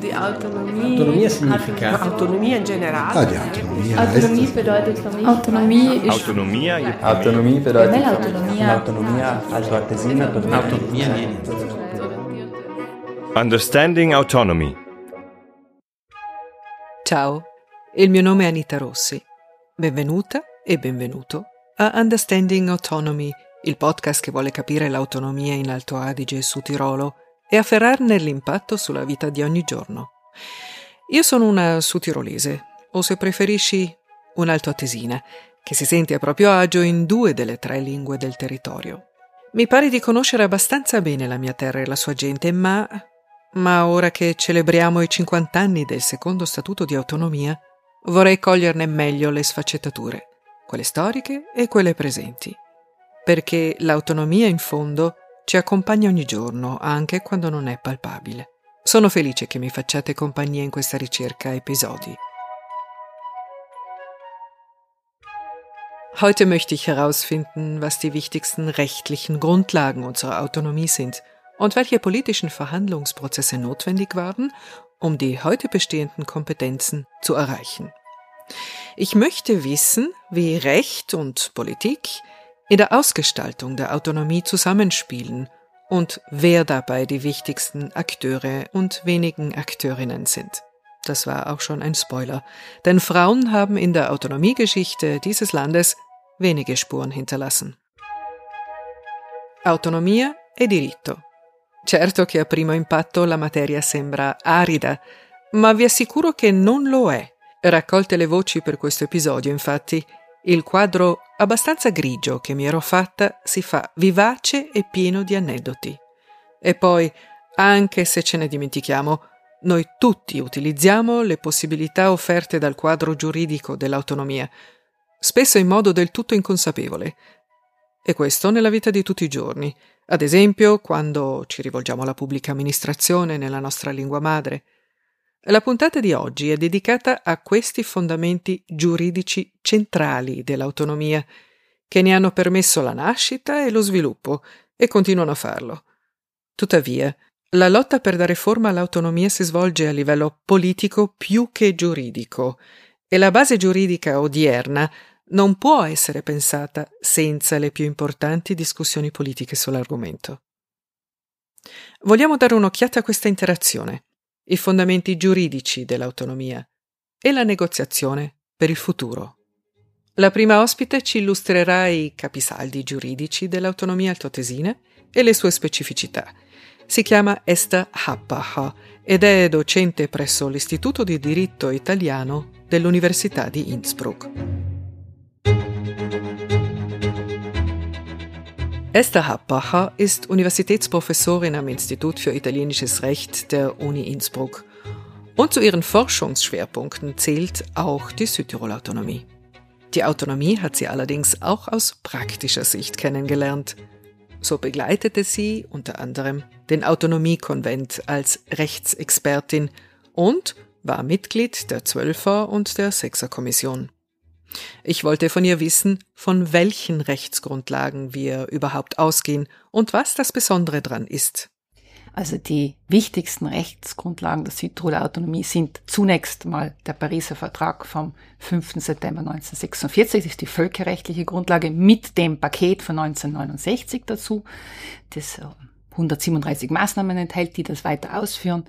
Die Autonomie. Autonomia significa? Autonomia in generale. Ah, die Autonomie Autonomie bedeutet für mich. Autonomie ist Autonomia je Autonomie bedeutet Autonomia. Autonomia also artesina per me. Autonomia niente. Understanding Autonomy. Ciao, il mio nome è Anita Rossi. Benvenuta e benvenuto a Understanding Autonomy, il podcast che vuole capire l'autonomia in Alto Adige e su Tirolo e afferrarne l'impatto sulla vita di ogni giorno. Io sono una sudtirolese, o se preferisci, un'altoatesina, che si sente a proprio agio in due delle tre lingue del territorio. Mi pare di conoscere abbastanza bene la mia terra e la sua gente, ma ma ora che celebriamo i 50 anni del secondo statuto di autonomia, vorrei coglierne meglio le sfaccettature, quelle storiche e quelle presenti. Perché l'autonomia, in fondo, ci accompagna ogni giorno, anche quando non è palpabile. Sono felice che mi facciate compagnia in questa ricerca episodi. Heute möchte ich herausfinden, was die wichtigsten rechtlichen Grundlagen unserer Autonomie sind – und welche politischen Verhandlungsprozesse notwendig waren, um die heute bestehenden Kompetenzen zu erreichen. Ich möchte wissen, wie Recht und Politik in der Ausgestaltung der Autonomie zusammenspielen und wer dabei die wichtigsten Akteure und wenigen Akteurinnen sind. Das war auch schon ein Spoiler, denn Frauen haben in der Autonomiegeschichte dieses Landes wenige Spuren hinterlassen. Autonomia e diritto Certo che a primo impatto la materia sembra arida, ma vi assicuro che non lo è. Raccolte le voci per questo episodio, infatti, il quadro abbastanza grigio che mi ero fatta si fa vivace e pieno di aneddoti. E poi, anche se ce ne dimentichiamo, noi tutti utilizziamo le possibilità offerte dal quadro giuridico dell'autonomia, spesso in modo del tutto inconsapevole. E questo nella vita di tutti i giorni, ad esempio, quando ci rivolgiamo alla pubblica amministrazione nella nostra lingua madre. La puntata di oggi è dedicata a questi fondamenti giuridici centrali dell'autonomia, che ne hanno permesso la nascita e lo sviluppo, e continuano a farlo. Tuttavia, la lotta per dare forma all'autonomia si svolge a livello politico più che giuridico, e la base giuridica odierna non può essere pensata senza le più importanti discussioni politiche sull'argomento. Vogliamo dare un'occhiata a questa interazione, i fondamenti giuridici dell'autonomia e la negoziazione per il futuro. La prima ospite ci illustrerà i capisaldi giuridici dell'autonomia altoatesina e le sue specificità. Si chiama Esther Happacher ed è docente presso l'Istituto di diritto italiano dell'Università di Innsbruck. Esther Happacher ist Universitätsprofessorin am Institut für italienisches Recht der Uni Innsbruck. Und zu ihren Forschungsschwerpunkten zählt auch die Südtirol-Autonomie. Die Autonomie hat sie allerdings auch aus praktischer Sicht kennengelernt. So begleitete sie unter anderem den Autonomiekonvent als Rechtsexpertin und war Mitglied der Zwölfer und der Sechserkommission. Ich wollte von ihr wissen, von welchen Rechtsgrundlagen wir überhaupt ausgehen und was das Besondere dran ist. Also die wichtigsten Rechtsgrundlagen der Südtiroler Autonomie sind zunächst mal der Pariser Vertrag vom 5. September 1946, das ist die völkerrechtliche Grundlage mit dem Paket von 1969 dazu, das 137 äh, Maßnahmen enthält, die das weiter ausführen.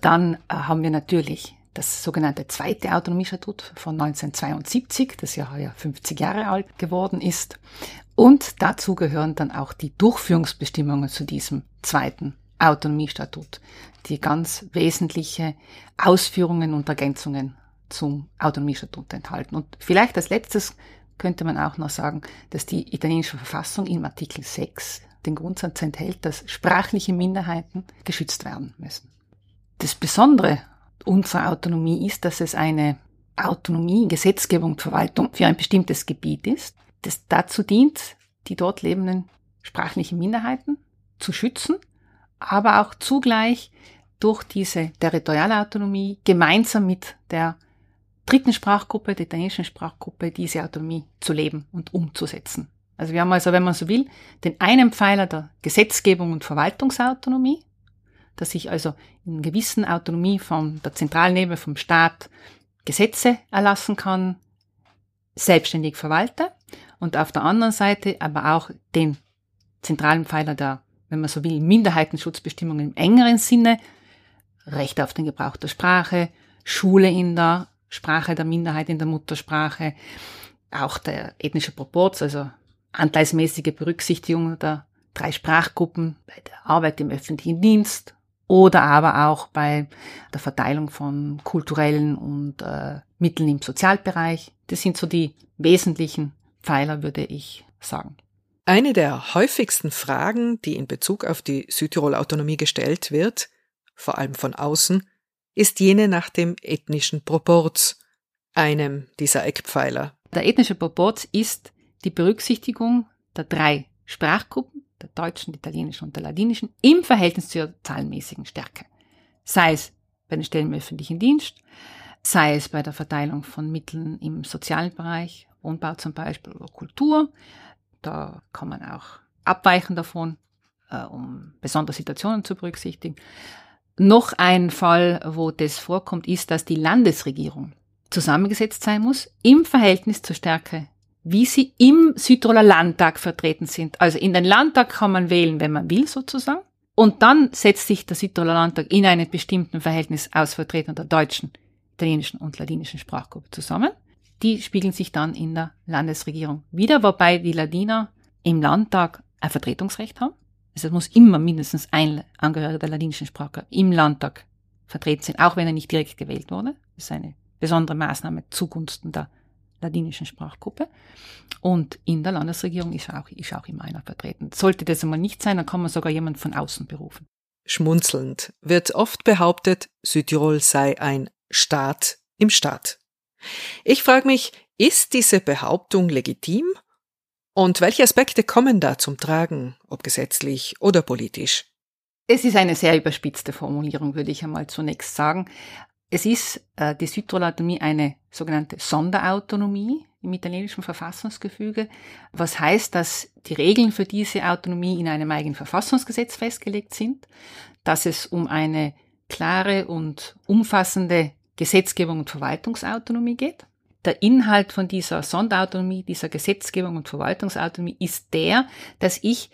Dann äh, haben wir natürlich das sogenannte zweite Autonomiestatut von 1972, das ja heuer 50 Jahre alt geworden ist. Und dazu gehören dann auch die Durchführungsbestimmungen zu diesem zweiten Autonomiestatut, die ganz wesentliche Ausführungen und Ergänzungen zum Autonomiestatut enthalten. Und vielleicht als letztes könnte man auch noch sagen, dass die italienische Verfassung im Artikel 6 den Grundsatz enthält, dass sprachliche Minderheiten geschützt werden müssen. Das Besondere unserer Autonomie ist, dass es eine Autonomie, Gesetzgebung, Verwaltung für ein bestimmtes Gebiet ist, das dazu dient, die dort lebenden sprachlichen Minderheiten zu schützen, aber auch zugleich durch diese territoriale Autonomie gemeinsam mit der dritten Sprachgruppe, der italienischen Sprachgruppe, diese Autonomie zu leben und umzusetzen. Also wir haben also, wenn man so will, den einen Pfeiler der Gesetzgebung und Verwaltungsautonomie, dass ich also in gewissen Autonomie von der zentralen Ebene, vom Staat, Gesetze erlassen kann, selbstständig verwalte und auf der anderen Seite aber auch den zentralen Pfeiler der, wenn man so will, Minderheitenschutzbestimmungen im engeren Sinne, Recht auf den Gebrauch der Sprache, Schule in der Sprache der Minderheit, in der Muttersprache, auch der ethnische Proporz, also anteilsmäßige Berücksichtigung der drei Sprachgruppen bei der Arbeit im öffentlichen Dienst oder aber auch bei der Verteilung von kulturellen und äh, Mitteln im Sozialbereich. Das sind so die wesentlichen Pfeiler, würde ich sagen. Eine der häufigsten Fragen, die in Bezug auf die Südtirol Autonomie gestellt wird, vor allem von außen, ist jene nach dem ethnischen Proporz, einem dieser Eckpfeiler. Der ethnische Proporz ist die Berücksichtigung der drei Sprachgruppen, der deutschen, der italienischen und der ladinischen, im Verhältnis zur zahlenmäßigen Stärke. Sei es bei den Stellen im öffentlichen Dienst, sei es bei der Verteilung von Mitteln im sozialen Bereich, Wohnbau zum Beispiel oder Kultur. Da kann man auch abweichen davon, äh, um besondere Situationen zu berücksichtigen. Noch ein Fall, wo das vorkommt, ist, dass die Landesregierung zusammengesetzt sein muss im Verhältnis zur Stärke, wie sie im Südtiroler Landtag vertreten sind. Also in den Landtag kann man wählen, wenn man will, sozusagen. Und dann setzt sich der Südtiroler Landtag in einem bestimmten Verhältnis aus Vertretern der deutschen, italienischen und ladinischen Sprachgruppe zusammen. Die spiegeln sich dann in der Landesregierung wieder, wobei die Ladiner im Landtag ein Vertretungsrecht haben. Also es muss immer mindestens ein Angehöriger der ladinischen Sprache im Landtag vertreten sein, auch wenn er nicht direkt gewählt wurde. Das ist eine besondere Maßnahme zugunsten der ladinischen Sprachgruppe. Und in der Landesregierung ist auch, ist auch immer einer vertreten. Sollte das einmal nicht sein, dann kann man sogar jemand von außen berufen. Schmunzelnd wird oft behauptet, Südtirol sei ein Staat im Staat. Ich frage mich, ist diese Behauptung legitim und welche Aspekte kommen da zum Tragen, ob gesetzlich oder politisch? Es ist eine sehr überspitzte Formulierung, würde ich einmal zunächst sagen. Es ist äh, die Südtiroler Autonomie eine sogenannte Sonderautonomie im italienischen Verfassungsgefüge, was heißt, dass die Regeln für diese Autonomie in einem eigenen Verfassungsgesetz festgelegt sind, dass es um eine klare und umfassende Gesetzgebung und Verwaltungsautonomie geht. Der Inhalt von dieser Sonderautonomie, dieser Gesetzgebung und Verwaltungsautonomie ist der, dass ich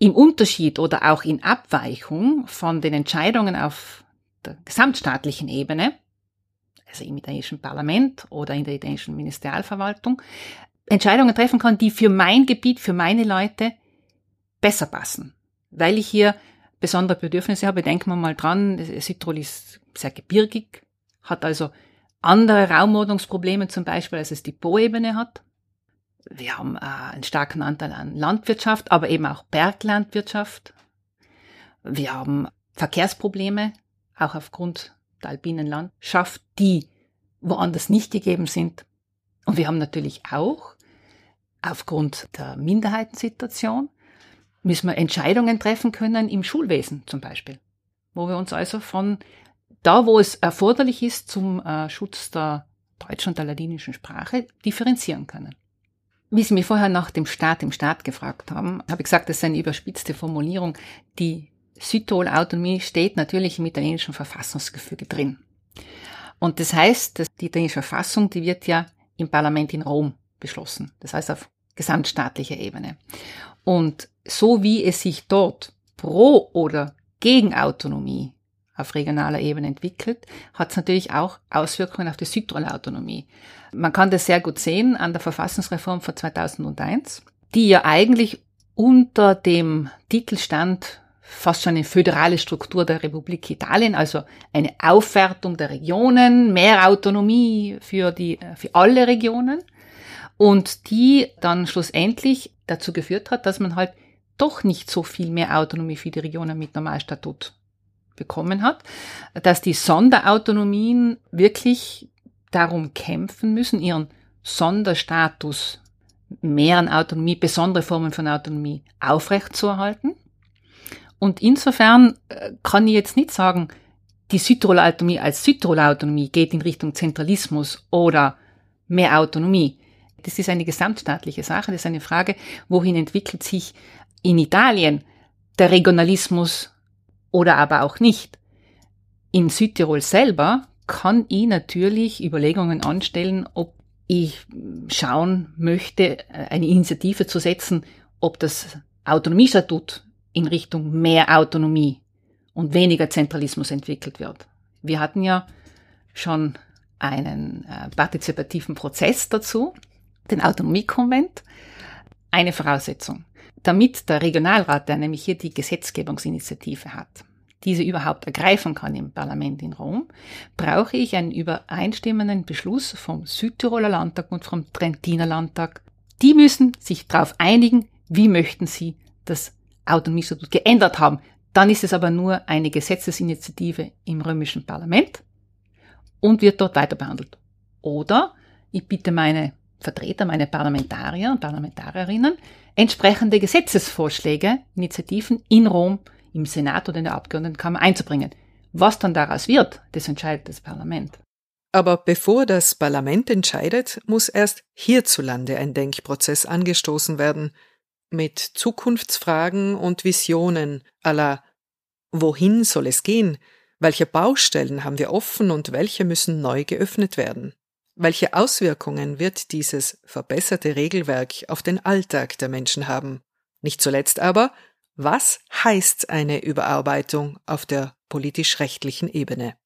im Unterschied oder auch in Abweichung von den Entscheidungen auf der gesamtstaatlichen Ebene, also im italienischen Parlament oder in der italienischen Ministerialverwaltung, Entscheidungen treffen kann, die für mein Gebiet, für meine Leute besser passen. Weil ich hier besondere Bedürfnisse habe, denken wir mal dran, Südtirol ist sehr gebirgig, hat also andere Raumordnungsprobleme zum Beispiel, als es die Po-Ebene hat. Wir haben äh, einen starken Anteil an Landwirtschaft, aber eben auch Berglandwirtschaft. Wir haben Verkehrsprobleme, auch aufgrund der alpinen Landschaft, die woanders nicht gegeben sind. Und wir haben natürlich auch aufgrund der Minderheitensituation müssen wir Entscheidungen treffen können im Schulwesen zum Beispiel, wo wir uns also von da, wo es erforderlich ist zum äh, Schutz der deutschen und der ladinischen Sprache, differenzieren können. Wie Sie mich vorher nach dem Staat im Staat gefragt haben, habe ich gesagt, das ist eine überspitzte Formulierung. Die Südtirol-Autonomie steht natürlich im italienischen Verfassungsgefüge drin. Und das heißt, dass die italienische Verfassung, die wird ja im Parlament in Rom beschlossen. Das heißt auf gesamtstaatlicher Ebene. Und so wie es sich dort pro oder gegen Autonomie auf regionaler Ebene entwickelt, hat es natürlich auch Auswirkungen auf die Südtiroler Autonomie. Man kann das sehr gut sehen an der Verfassungsreform von 2001, die ja eigentlich unter dem Titel stand fast schon eine föderale Struktur der Republik Italien, also eine Aufwertung der Regionen, mehr Autonomie für die, für alle Regionen und die dann schlussendlich dazu geführt hat, dass man halt doch nicht so viel mehr Autonomie für die Regionen mit Normalstatut bekommen hat, dass die Sonderautonomien wirklich darum kämpfen müssen, ihren Sonderstatus, mehr an Autonomie, besondere Formen von Autonomie aufrechtzuerhalten. Und insofern äh, kann ich jetzt nicht sagen, die Südtiroler Autonomie als Südtiroler Autonomie geht in Richtung Zentralismus oder mehr Autonomie. Das ist eine gesamtstaatliche Sache, das ist eine Frage, wohin entwickelt sich in Italien der Regionalismus oder aber auch nicht. In Südtirol selber kann ich natürlich Überlegungen anstellen, ob ich schauen möchte, eine Initiative zu setzen, ob das Autonomiestatut in Richtung mehr Autonomie und weniger Zentralismus entwickelt wird. Wir hatten ja schon einen äh, partizipativen Prozess dazu, den Autonomiekonvent. Eine Voraussetzung, damit der Regionalrat, der nämlich hier die Gesetzgebungsinitiative hat, diese überhaupt ergreifen kann im Parlament in Rom, brauche ich einen übereinstimmenden Beschluss vom Südtiroler Landtag und vom Trentiner Landtag. Die müssen sich darauf einigen, wie möchten sie das Autonomiestatut geändert haben. Dann ist es aber nur eine Gesetzesinitiative im römischen Parlament und wird dort weiter behandelt. Oder ich bitte meine Vertreter, meine Parlamentarier und Parlamentarierinnen, entsprechende Gesetzesvorschläge, Initiativen in Rom, im Senat oder in der Abgeordnetenkammer einzubringen. Was dann daraus wird, das entscheidet das Parlament. Aber bevor das Parlament entscheidet, muss erst hierzulande ein Denkprozess angestoßen werden, mit Zukunftsfragen und Visionen aller Wohin soll es gehen? Welche Baustellen haben wir offen und welche müssen neu geöffnet werden? Welche Auswirkungen wird dieses verbesserte Regelwerk auf den Alltag der Menschen haben? Nicht zuletzt aber, was heißt eine Überarbeitung auf der politisch-rechtlichen Ebene?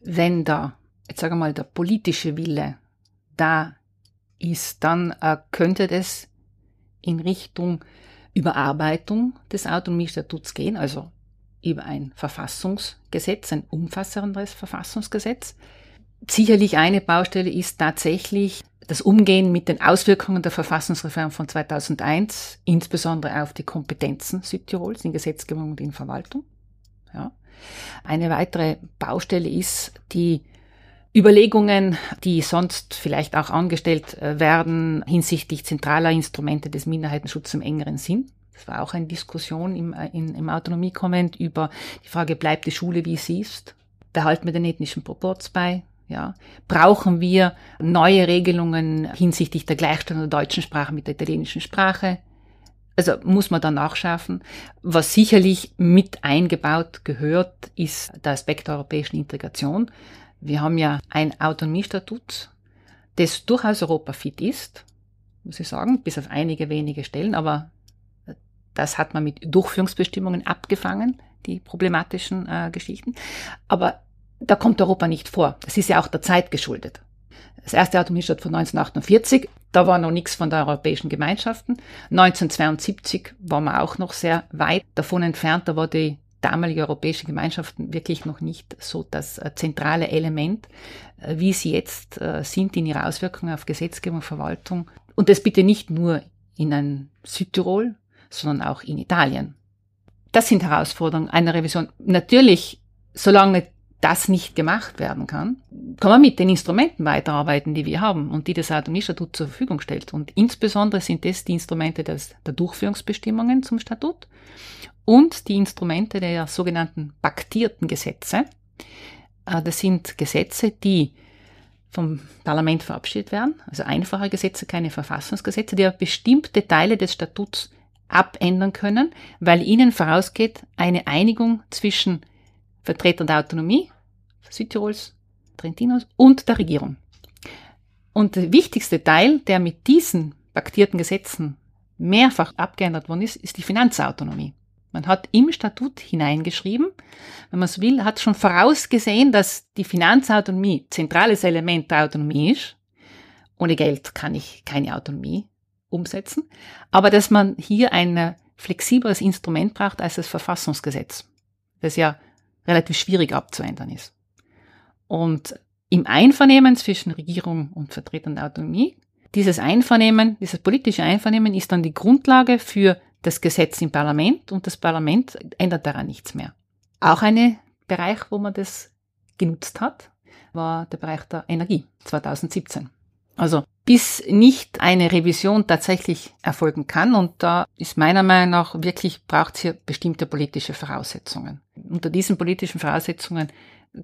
Wenn da, jetzt sage mal, der politische Wille da ist, dann äh, könnte das in Richtung Überarbeitung des Autonomiestatuts gehen, also über ein Verfassungsgesetz, ein umfassenderes Verfassungsgesetz. Sicherlich eine Baustelle ist tatsächlich das Umgehen mit den Auswirkungen der Verfassungsreform von 2001, insbesondere auf die Kompetenzen Südtirols in Gesetzgebung und in Verwaltung. Ja. Eine weitere Baustelle ist die Überlegungen, die sonst vielleicht auch angestellt äh, werden hinsichtlich zentraler Instrumente des Minderheitenschutzes im engeren Sinn. Das war auch eine Diskussion im, äh, in, im Autonomiekomment über die Frage, bleibt die Schule, wie sie ist? Behalten wir den ethnischen Proporz bei? Ja. Brauchen wir neue Regelungen hinsichtlich der Gleichstellung der deutschen Sprache mit der italienischen Sprache? Also muss man da nachschärfen. Was sicherlich mit eingebaut gehört, ist der Aspekt der europäischen Integration. Wir haben ja ein Autonomiestatut, das durchaus europafit ist, muss ich sagen, bis auf einige wenige Stellen, aber das hat man mit Durchführungsbestimmungen abgefangen, die problematischen äh, Geschichten. Aber da kommt Europa nicht vor. Das ist ja auch der Zeit geschuldet. Das erste Atomstaat von 1948, da war noch nichts von der Europäischen Gemeinschaften. 1972 war man auch noch sehr weit davon entfernt. Da war die damalige Europäische Gemeinschaften wirklich noch nicht so das äh, zentrale Element, äh, wie sie jetzt äh, sind in ihrer Auswirkungen auf Gesetzgebung, Verwaltung. Und das bitte nicht nur in ein Südtirol, sondern auch in Italien. Das sind Herausforderungen einer Revision. Natürlich, solange das nicht gemacht werden kann, kann man mit den Instrumenten weiterarbeiten, die wir haben und die das Autonomiestatut zur Verfügung stellt. Und insbesondere sind das die Instrumente des, der Durchführungsbestimmungen zum Statut und die Instrumente der sogenannten paktierten Gesetze. Äh, das sind Gesetze, die vom Parlament verabschiedet werden, also einfache Gesetze, keine Verfassungsgesetze, die bestimmte Teile des Statuts abändern können, weil ihnen vorausgeht eine Einigung zwischen Vertretern der Autonomie, Südtirols, Trentinos und der Regierung. Und der wichtigste Teil, der mit diesen paktierten Gesetzen mehrfach abgeändert worden ist, ist die Finanzautonomie. Man hat im Statut hineingeschrieben, wenn man so will, hat schon vorausgesehen, dass die Finanzautonomie zentrales Element der Autonomie ist. Ohne Geld kann ich keine Autonomie umsetzen, aber dass man hier ein flexibleres Instrument braucht als das Verfassungsgesetz, das ja relativ schwierig abzuändern ist. Und im Einvernehmen zwischen Regierung und Vertretern der Autonomie, dieses Einvernehmen, dieses politische Einvernehmen ist dann die Grundlage für das Gesetz im Parlament und das Parlament ändert daran nichts mehr. Auch ein Bereich, wo man das genutzt hat, war der Bereich der Energie 2017. Also bis nicht eine Revision tatsächlich erfolgen kann. Und da ist meiner Meinung nach wirklich, braucht es hier bestimmte politische Voraussetzungen. Unter diesen politischen Voraussetzungen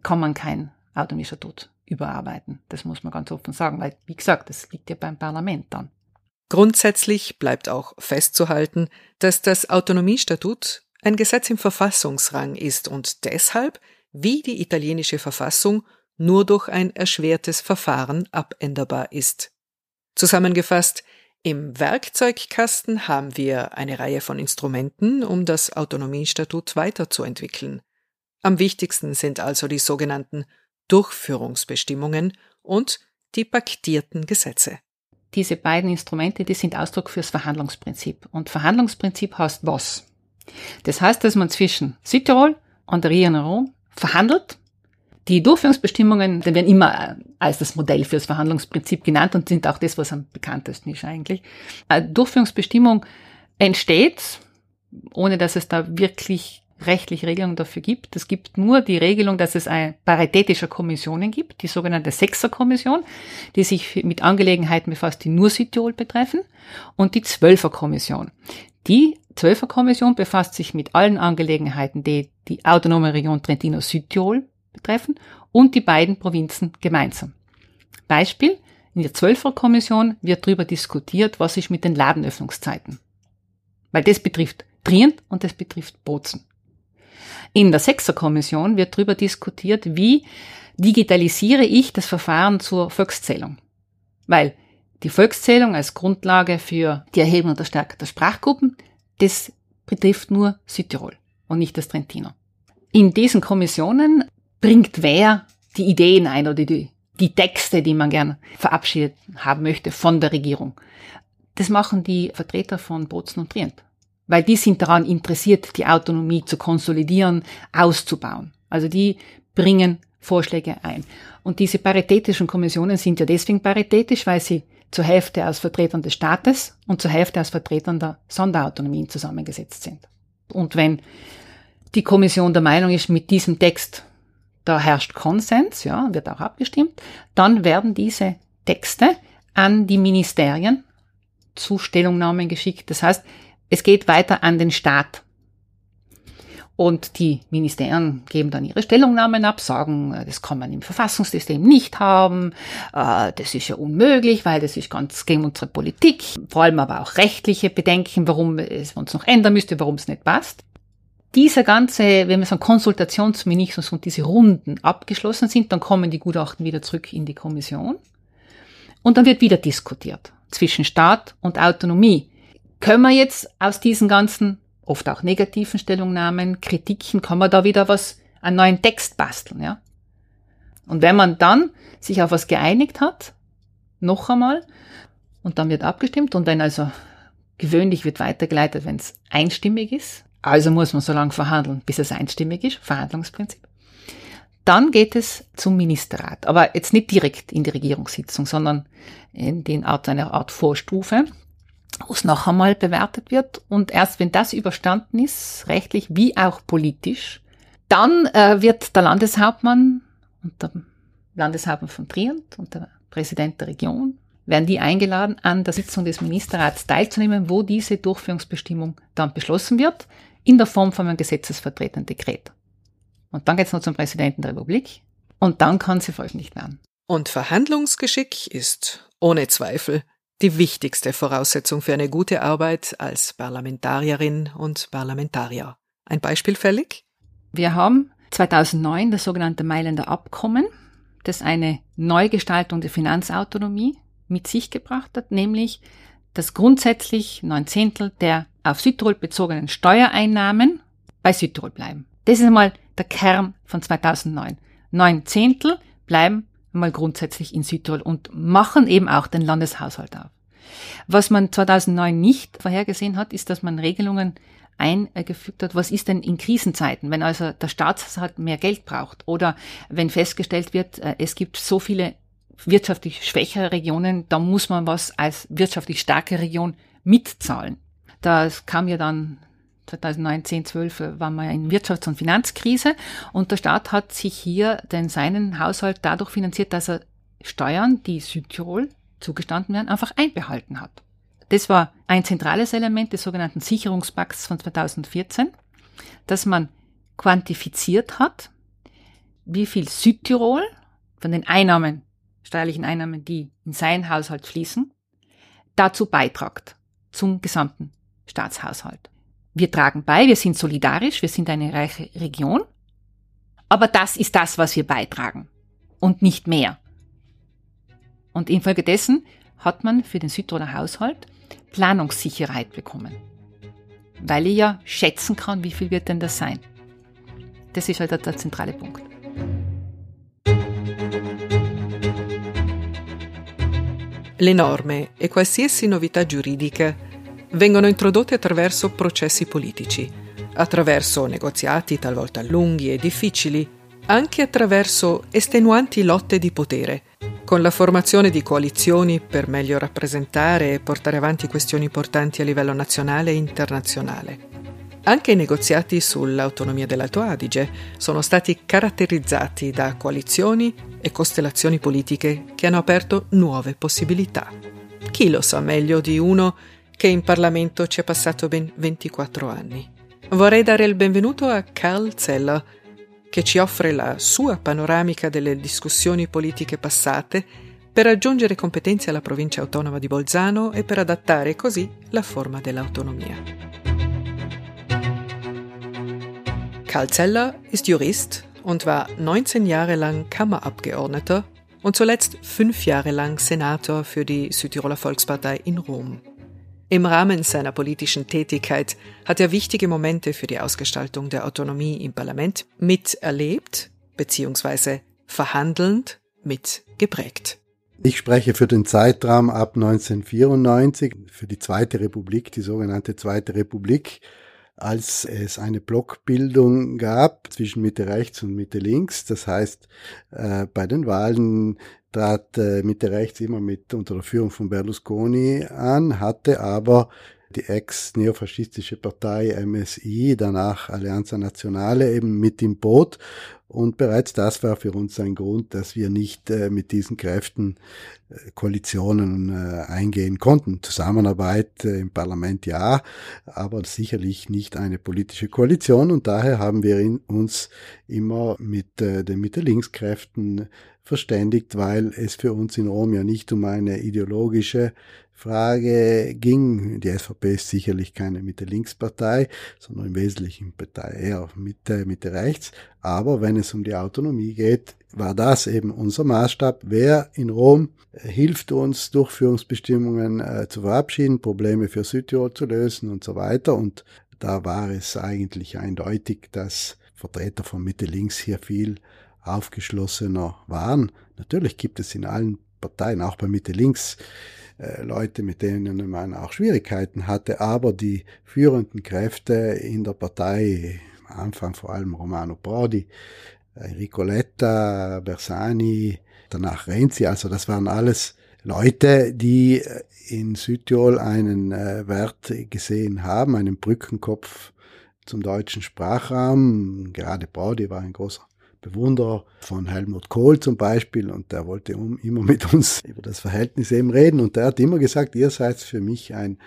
kann man kein autonomischer Tod überarbeiten. Das muss man ganz offen sagen, weil, wie gesagt, das liegt ja beim Parlament dann. Grundsätzlich bleibt auch festzuhalten, dass das Autonomiestatut ein Gesetz im Verfassungsrang ist und deshalb, wie die italienische Verfassung, nur durch ein erschwertes Verfahren abänderbar ist. Zusammengefasst, im Werkzeugkasten haben wir eine Reihe von Instrumenten, um das Autonomiestatut weiterzuentwickeln. Am wichtigsten sind also die sogenannten Durchführungsbestimmungen und die paktierten Gesetze. Diese beiden Instrumente, die sind Ausdruck fürs Verhandlungsprinzip. Und Verhandlungsprinzip heißt was? Das heißt, dass man zwischen Südtirol und der Regierung verhandelt die Durchführungsbestimmungen die werden immer äh, als das Modell fürs Verhandlungsprinzip genannt und sind auch das, was am bekanntesten ist eigentlich. Eine Durchführungsbestimmung entsteht, ohne dass es da wirklich rechtliche Regelungen dafür gibt. Es gibt nur die Regelung, dass es eine paritätische Kommissionen gibt, die sogenannte Sechserkommission, die sich mit Angelegenheiten befasst, die nur Südtirol betreffen, und die Zwölferkommission. Die Zwölferkommission befasst sich mit allen Angelegenheiten, die die autonome Region Trentino-Südtirol betreffen und die beiden Provinzen gemeinsam. Beispiel, in der Zwölferkommission wird darüber diskutiert, was ist mit den Ladenöffnungszeiten. Weil das betrifft Trient und das betrifft Bozen. In der Sechserkommission wird darüber diskutiert, wie digitalisiere ich das Verfahren zur Volkszählung. Weil die Volkszählung als Grundlage für die Erhebung der Stärke der Sprachgruppen, das betrifft nur Südtirol und nicht das Trentino. In diesen Kommissionen bringt wer die Ideen ein oder die, die Texte, die man gern verabschiedet haben möchte von der Regierung. Das machen die Vertreter von Bozen und Trient. Weil die sind daran interessiert, die Autonomie zu konsolidieren, auszubauen. Also die bringen Vorschläge ein. Und diese paritätischen Kommissionen sind ja deswegen paritätisch, weil sie zur Hälfte aus Vertretern des Staates und zur Hälfte aus Vertretern der Sonderautonomien zusammengesetzt sind. Und wenn die Kommission der Meinung ist, mit diesem Text da herrscht Konsens, ja, wird auch abgestimmt, dann werden diese Texte an die Ministerien zu Stellungnahmen geschickt. Das heißt, es geht weiter an den Staat. Und die Ministerien geben dann ihre Stellungnahmen ab, sagen, äh, das kann man im Verfassungssystem nicht haben, äh, das ist ja unmöglich, weil das ist ganz gegen unsere Politik, vor allem aber auch rechtliche Bedenken, warum es uns noch ändern müsste, warum es nicht passt dieser ganze, wenn wir sagen, Konsultationsmechanismus und diese Runden abgeschlossen sind, dann kommen die Gutachten wieder zurück in die Kommission. Und dann wird wieder diskutiert zwischen Staat und Autonomie. Können wir jetzt aus diesen ganzen, oft auch negativen Stellungnahmen, Kritiken, kann man da wieder was, einen neuen Text basteln, ja? Und wenn man dann sich auf was geeinigt hat, noch einmal, und dann wird abgestimmt und dann also gewöhnlich wird weitergeleitet, wenn es einstimmig ist, also muss man so lange verhandeln, bis es einstimmig ist, Verhandlungsprinzip. Dann geht es zum Ministerrat, aber jetzt nicht direkt in die Regierungssitzung, sondern in den Art einer Art Vorstufe, wo es noch einmal bewertet wird. Und erst wenn das überstanden ist, rechtlich wie auch politisch, dann äh, wird der Landeshauptmann und der Landeshauptmann von Trient und der Präsident der Region werden die eingeladen, an der Sitzung des Ministerrats teilzunehmen, wo diese Durchführungsbestimmung dann beschlossen wird in der Form von einem gesetzesvertretenden Dekret. Und dann geht es noch zum Präsidenten der Republik und dann kann sie veröffentlicht werden. Und Verhandlungsgeschick ist ohne Zweifel die wichtigste Voraussetzung für eine gute Arbeit als Parlamentarierin und Parlamentarier. Ein Beispiel fällig? Wir haben 2009 das sogenannte Mailänder Abkommen, das eine Neugestaltung der Finanzautonomie mit sich gebracht hat, nämlich dass grundsätzlich neun Zehntel der auf Südtirol bezogenen Steuereinnahmen bei Südtirol bleiben. Das ist einmal der Kern von 2009. Neun Zehntel bleiben einmal grundsätzlich in Südtirol und machen eben auch den Landeshaushalt auf. Was man 2009 nicht vorhergesehen hat, ist, dass man Regelungen eingefügt hat, was ist denn in Krisenzeiten, wenn also der Staatshaushalt mehr Geld braucht oder wenn festgestellt wird, äh, es gibt so viele wirtschaftlich schwächere Regionen, da muss man was als wirtschaftlich starke Region mitzahlen. Das kam ja dann 2019, 12 war man in Wirtschafts- und Finanzkrise und der Staat hat sich hier den seinen Haushalt dadurch finanziert, dass er Steuern, die Südtirol zugestanden werden, einfach einbehalten hat. Das war ein zentrales Element des sogenannten Sicherungspakts von 2014, dass man quantifiziert hat, wie viel Südtirol von den Einnahmen, steuerlichen Einnahmen, die in seinen Haushalt fließen, dazu beitragt zum gesamten Staatshaushalt. Wir tragen bei, wir sind solidarisch, wir sind eine reiche Region, aber das ist das, was wir beitragen und nicht mehr. Und infolgedessen hat man für den Südtiroler Haushalt Planungssicherheit bekommen. Weil ich ja schätzen kann, wie viel wird denn das sein. Das ist halt der zentrale Punkt. Le norme e qualsiasi novità giuridica vengono introdotte attraverso processi politici, attraverso negoziati talvolta lunghi e difficili, anche attraverso estenuanti lotte di potere, con la formazione di coalizioni per meglio rappresentare e portare avanti questioni importanti a livello nazionale e internazionale. Anche i negoziati sull'autonomia dell'Alto Adige sono stati caratterizzati da coalizioni e costellazioni politiche che hanno aperto nuove possibilità. Chi lo sa meglio di uno che in Parlamento ci è passato ben 24 anni? Vorrei dare il benvenuto a Karl Zeller, che ci offre la sua panoramica delle discussioni politiche passate per aggiungere competenze alla provincia autonoma di Bolzano e per adattare così la forma dell'autonomia. Karl Zeller ist Jurist und war 19 Jahre lang Kammerabgeordneter und zuletzt fünf Jahre lang Senator für die Südtiroler Volkspartei in Rom. Im Rahmen seiner politischen Tätigkeit hat er wichtige Momente für die Ausgestaltung der Autonomie im Parlament miterlebt bzw. verhandelnd mitgeprägt. Ich spreche für den Zeitraum ab 1994, für die Zweite Republik, die sogenannte Zweite Republik, als es eine Blockbildung gab zwischen Mitte rechts und Mitte links. Das heißt, äh, bei den Wahlen trat äh, Mitte rechts immer mit unter der Führung von Berlusconi an, hatte aber die ex-neofaschistische Partei MSI, danach Alleanza Nazionale eben mit im Boot. Und bereits das war für uns ein Grund, dass wir nicht äh, mit diesen Kräften äh, Koalitionen äh, eingehen konnten. Zusammenarbeit äh, im Parlament ja, aber sicherlich nicht eine politische Koalition. Und daher haben wir in, uns immer mit äh, den Mitte-Links-Kräften verständigt, weil es für uns in Rom ja nicht um eine ideologische Frage ging. Die SVP ist sicherlich keine Mitte-Links-Partei, sondern im Wesentlichen Partei eher Mitte, Mitte-Rechts. Aber wenn es um die Autonomie geht, war das eben unser Maßstab. Wer in Rom hilft uns, Durchführungsbestimmungen äh, zu verabschieden, Probleme für Südtirol zu lösen und so weiter. Und da war es eigentlich eindeutig, dass Vertreter von Mitte-Links hier viel aufgeschlossener waren. Natürlich gibt es in allen Parteien, auch bei Mitte-Links, äh, Leute, mit denen man auch Schwierigkeiten hatte, aber die führenden Kräfte in der Partei, am Anfang vor allem Romano Prodi, Enrico Letta, Bersani, danach Renzi, also das waren alles Leute, die in Südtirol einen äh, Wert gesehen haben, einen Brückenkopf zum deutschen Sprachraum. Gerade Prodi war ein großer Bewunderer von Helmut Kohl zum Beispiel und der wollte immer mit uns über das Verhältnis eben reden und der hat immer gesagt, ihr seid für mich ein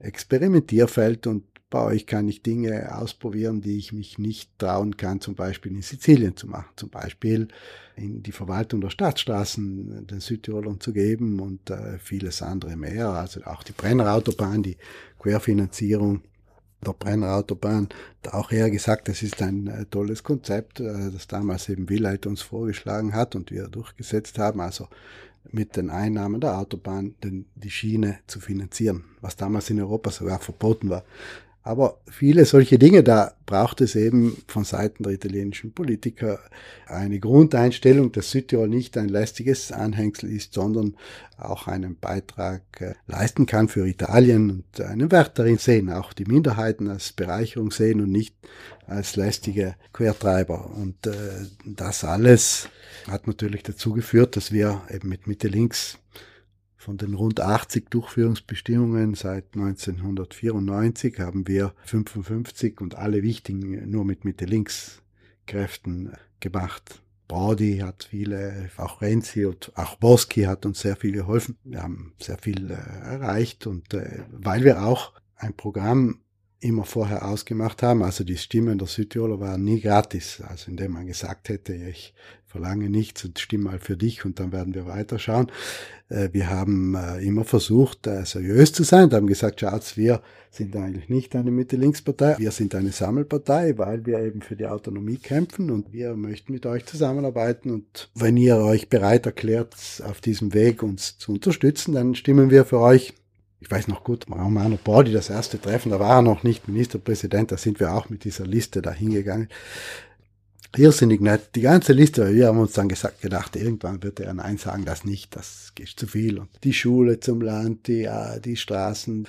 Experimentierfeld und bei euch kann ich Dinge ausprobieren, die ich mich nicht trauen kann, zum Beispiel in Sizilien zu machen, zum Beispiel in die Verwaltung der Staatsstraßen den Südtirolern zu geben und äh, vieles andere mehr, also auch die Brennerautobahn, die Querfinanzierung der Brennerautobahn, da auch er gesagt, das ist ein äh, tolles Konzept, äh, das damals eben Willeit uns vorgeschlagen hat und wir durchgesetzt haben, also mit den Einnahmen der Autobahn den, die Schiene zu finanzieren, was damals in Europa sogar verboten war. Aber viele solche Dinge, da braucht es eben von Seiten der italienischen Politiker eine Grundeinstellung, dass Südtirol nicht ein lästiges Anhängsel ist, sondern auch einen Beitrag äh, leisten kann für Italien und einen Wert darin sehen, auch die Minderheiten als Bereicherung sehen und nicht als lästige Quertreiber. Und äh, das alles hat natürlich dazu geführt, dass wir eben mit Mitte links von den rund 80 Durchführungsbestimmungen seit 1994 haben wir 55 und alle wichtigen nur mit Mitte-Links-Kräften gemacht. Brody hat viele, auch Renzi und auch Boski hat uns sehr viel geholfen. Wir haben sehr viel äh, erreicht und äh, weil wir auch ein Programm immer vorher ausgemacht haben. Also die Stimmen der Südtiroler waren nie gratis. Also indem man gesagt hätte, ich verlange nichts und stimme mal für dich und dann werden wir weiterschauen. Äh, wir haben äh, immer versucht, äh, seriös zu sein und haben gesagt, schaut, wir sind eigentlich nicht eine Mitte-Links-Partei, wir sind eine Sammelpartei, weil wir eben für die Autonomie kämpfen und wir möchten mit euch zusammenarbeiten und wenn ihr euch bereit erklärt, auf diesem Weg uns zu unterstützen, dann stimmen wir für euch ich weiß noch gut, Romano Prodi, das erste Treffen, da war er noch nicht Ministerpräsident, da sind wir auch mit dieser Liste da hingegangen. Irrsinnig nett, die ganze Liste, wir haben uns dann gesagt, gedacht, irgendwann wird er Nein sagen, das nicht, das ist zu viel. Und die Schule zum Land, die, die Straßen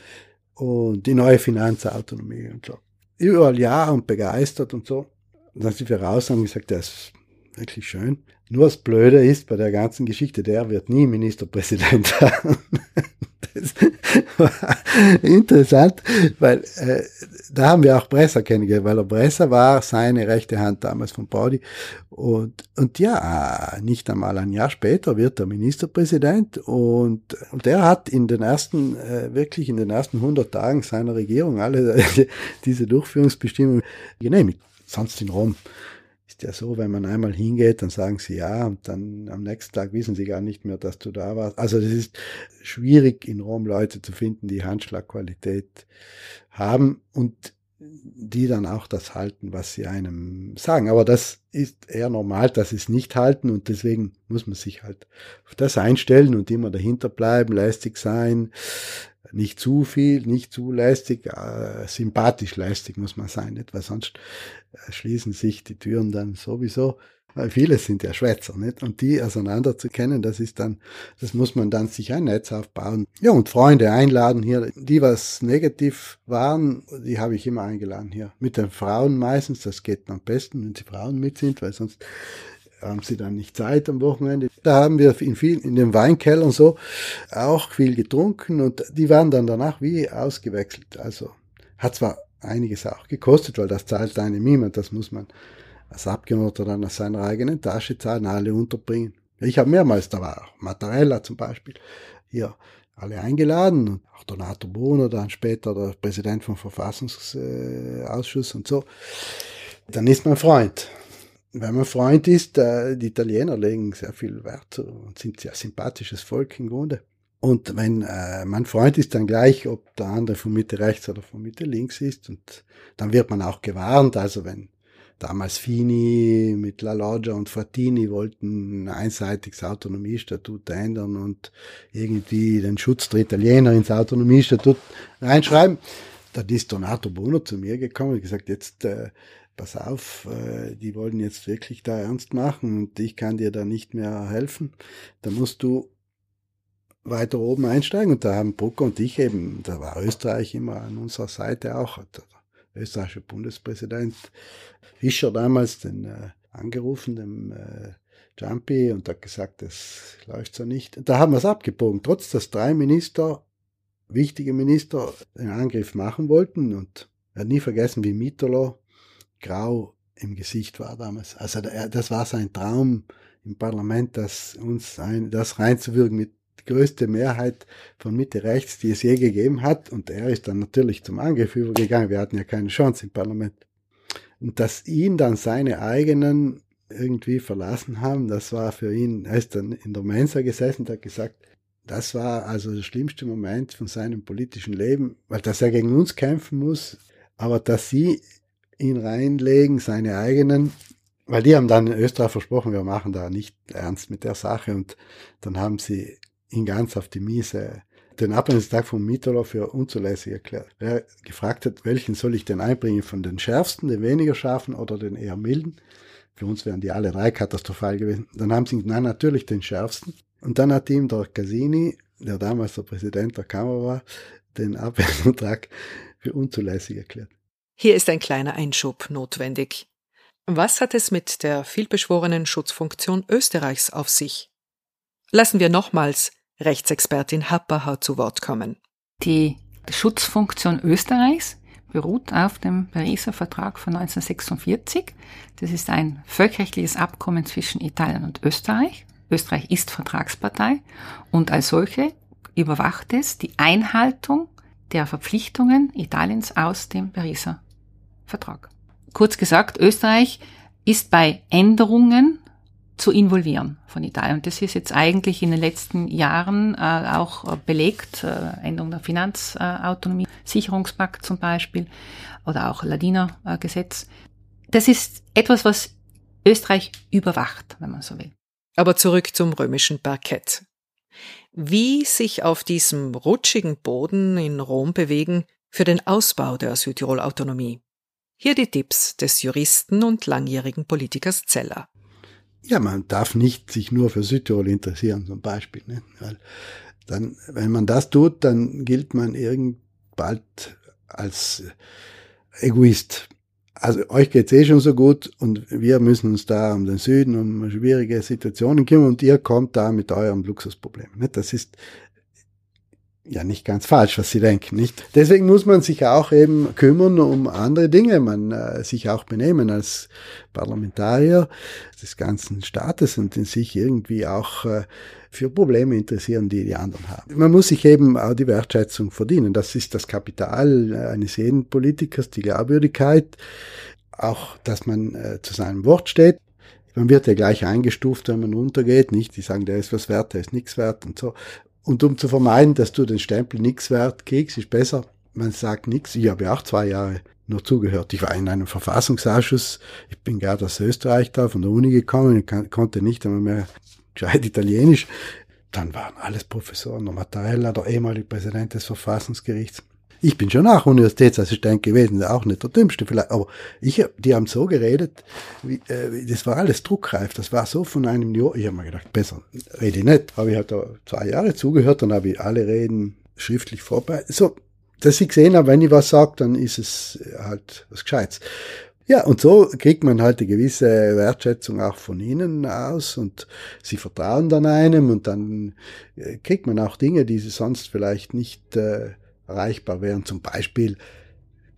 und die neue Finanzautonomie und so. Überall ja und begeistert und so. Und dann sind wir raus und haben gesagt, das ist wirklich schön. Nur das Blöde ist bei der ganzen Geschichte, der wird nie Ministerpräsident werden. Das war interessant, weil äh, da haben wir auch Bresser kennengelernt, weil der Bresser war seine rechte Hand damals von Pauli. Und, und ja, nicht einmal ein Jahr später wird er Ministerpräsident und, und er hat in den ersten, äh, wirklich in den ersten 100 Tagen seiner Regierung alle diese Durchführungsbestimmungen genehmigt. Sonst in Rom ja so, wenn man einmal hingeht, dann sagen sie ja und dann am nächsten Tag wissen sie gar nicht mehr, dass du da warst. Also es ist schwierig in Rom Leute zu finden, die Handschlagqualität haben und die dann auch das halten, was sie einem sagen. Aber das ist eher normal, dass sie es nicht halten und deswegen muss man sich halt auf das einstellen und immer dahinter bleiben, lästig sein, nicht zu viel, nicht zu lästig, äh, sympathisch lästig muss man sein, nicht? weil sonst äh, schließen sich die Türen dann sowieso. Weil viele sind ja Schwätzer, nicht? Und die auseinander zu kennen, das ist dann, das muss man dann sich ein Netz aufbauen. Ja, und Freunde einladen hier, die was negativ waren, die habe ich immer eingeladen hier. Mit den Frauen meistens, das geht am besten, wenn sie Frauen mit sind, weil sonst haben sie dann nicht Zeit am Wochenende. Da haben wir in viel, in den Weinkellern so auch viel getrunken und die waren dann danach wie ausgewechselt. Also hat zwar einiges auch gekostet, weil das zahlt einem niemand, das muss man als Abgeordneter dann aus seiner eigenen Tasche zahlen, alle unterbringen. Ich habe mehrmals, da war auch Mattarella zum Beispiel, hier alle eingeladen und auch Donato Bono, dann später der Präsident vom Verfassungsausschuss und so. Dann ist man Freund wenn man Freund ist, äh, die Italiener legen sehr viel Wert und sind sehr sympathisches Volk im Grunde. Und wenn äh, man Freund ist, dann gleich, ob der andere von Mitte rechts oder von Mitte links ist. Und dann wird man auch gewarnt. Also wenn damals Fini mit La Loggia und Frattini wollten ein einseitiges Autonomiestatut ändern und irgendwie den Schutz der Italiener ins Autonomiestatut reinschreiben, dann ist Donato Bono zu mir gekommen und gesagt, jetzt äh, pass auf, äh, die wollen jetzt wirklich da ernst machen und ich kann dir da nicht mehr helfen. Da musst du weiter oben einsteigen. Und da haben Brucker und ich eben, da war Österreich immer an unserer Seite auch, der österreichische Bundespräsident Fischer damals den äh, angerufen, dem äh, Jumpy, und hat gesagt, das läuft so nicht. Da haben wir es abgebogen, trotz dass drei Minister, wichtige Minister, den Angriff machen wollten. Und er hat nie vergessen, wie Mitterlo grau im Gesicht war damals. Also das war sein Traum im Parlament, das uns ein, das reinzuwirken mit größte Mehrheit von Mitte rechts, die es je gegeben hat. Und er ist dann natürlich zum Angriff übergegangen. Wir hatten ja keine Chance im Parlament. Und dass ihn dann seine eigenen irgendwie verlassen haben, das war für ihn, er ist dann in der Mensa gesessen und hat gesagt, das war also der schlimmste Moment von seinem politischen Leben, weil dass er gegen uns kämpfen muss, aber dass sie ihn reinlegen, seine eigenen, weil die haben dann in Österreich versprochen, wir machen da nicht ernst mit der Sache und dann haben sie ihn ganz auf die Miese den Ablehnungstag von Mitterloh für unzulässig erklärt. Wer gefragt hat, welchen soll ich denn einbringen, von den schärfsten, den weniger scharfen oder den eher milden? Für uns wären die alle drei katastrophal gewesen. Dann haben sie nein, natürlich den schärfsten. Und dann hat ihm der Casini, der damals der Präsident der Kammer war, den Ablehnungstag für unzulässig erklärt. Hier ist ein kleiner Einschub notwendig. Was hat es mit der vielbeschworenen Schutzfunktion Österreichs auf sich? Lassen wir nochmals Rechtsexpertin Happerhaut zu Wort kommen. Die Schutzfunktion Österreichs beruht auf dem Pariser Vertrag von 1946. Das ist ein völkerrechtliches Abkommen zwischen Italien und Österreich. Österreich ist Vertragspartei und als solche überwacht es die Einhaltung der Verpflichtungen Italiens aus dem Pariser Vertrag. Kurz gesagt, Österreich ist bei Änderungen zu involvieren von Italien. Und das ist jetzt eigentlich in den letzten Jahren äh, auch belegt. Äh, Änderung der Finanzautonomie, Sicherungspakt zum Beispiel oder auch Ladiner-Gesetz. Das ist etwas, was Österreich überwacht, wenn man so will. Aber zurück zum römischen Parkett. Wie sich auf diesem rutschigen Boden in Rom bewegen für den Ausbau der Südtirol-Autonomie. Hier die Tipps des Juristen und langjährigen Politikers Zeller. Ja, man darf nicht sich nur für Südtirol interessieren, zum Beispiel. Ne? Weil dann, wenn man das tut, dann gilt man irgend bald als Egoist. Also euch geht's eh schon so gut und wir müssen uns da um den Süden, um schwierige Situationen kümmern und ihr kommt da mit eurem Luxusproblem. Das ist ja nicht ganz falsch, was Sie denken, nicht? Deswegen muss man sich auch eben kümmern um andere Dinge, man äh, sich auch benehmen als Parlamentarier des ganzen Staates und in sich irgendwie auch äh, für Probleme interessieren, die die anderen haben. Man muss sich eben auch die Wertschätzung verdienen. Das ist das Kapital eines jeden Politikers, die Glaubwürdigkeit, auch, dass man äh, zu seinem Wort steht. Man wird ja gleich eingestuft, wenn man runtergeht, nicht? Die sagen, der ist was wert, der ist nichts wert und so. Und um zu vermeiden, dass du den Stempel nichts wert kriegst, ist besser, man sagt nichts. Ich habe ja auch zwei Jahre nur zugehört. Ich war in einem Verfassungsausschuss. Ich bin gerade aus Österreich da, von der Uni gekommen, ich konnte nicht einmal mehr gescheit Italienisch. Dann waren alles Professoren, der Mattarella, der ehemalige Präsident des Verfassungsgerichts. Ich bin schon auch Universitätsassistent gewesen, auch nicht der dümmste vielleicht, aber ich, die haben so geredet, wie, äh, das war alles druckreif, das war so von einem Jahr, ich habe mir gedacht, besser rede ich nicht, aber ich habe da zwei Jahre zugehört, dann habe ich alle Reden schriftlich vorbereitet, so, dass ich gesehen habe, wenn ich was sage, dann ist es halt was Gescheites. Ja, und so kriegt man halt eine gewisse Wertschätzung auch von ihnen aus und sie vertrauen dann einem und dann äh, kriegt man auch Dinge, die sie sonst vielleicht nicht äh, erreichbar wären. Zum Beispiel,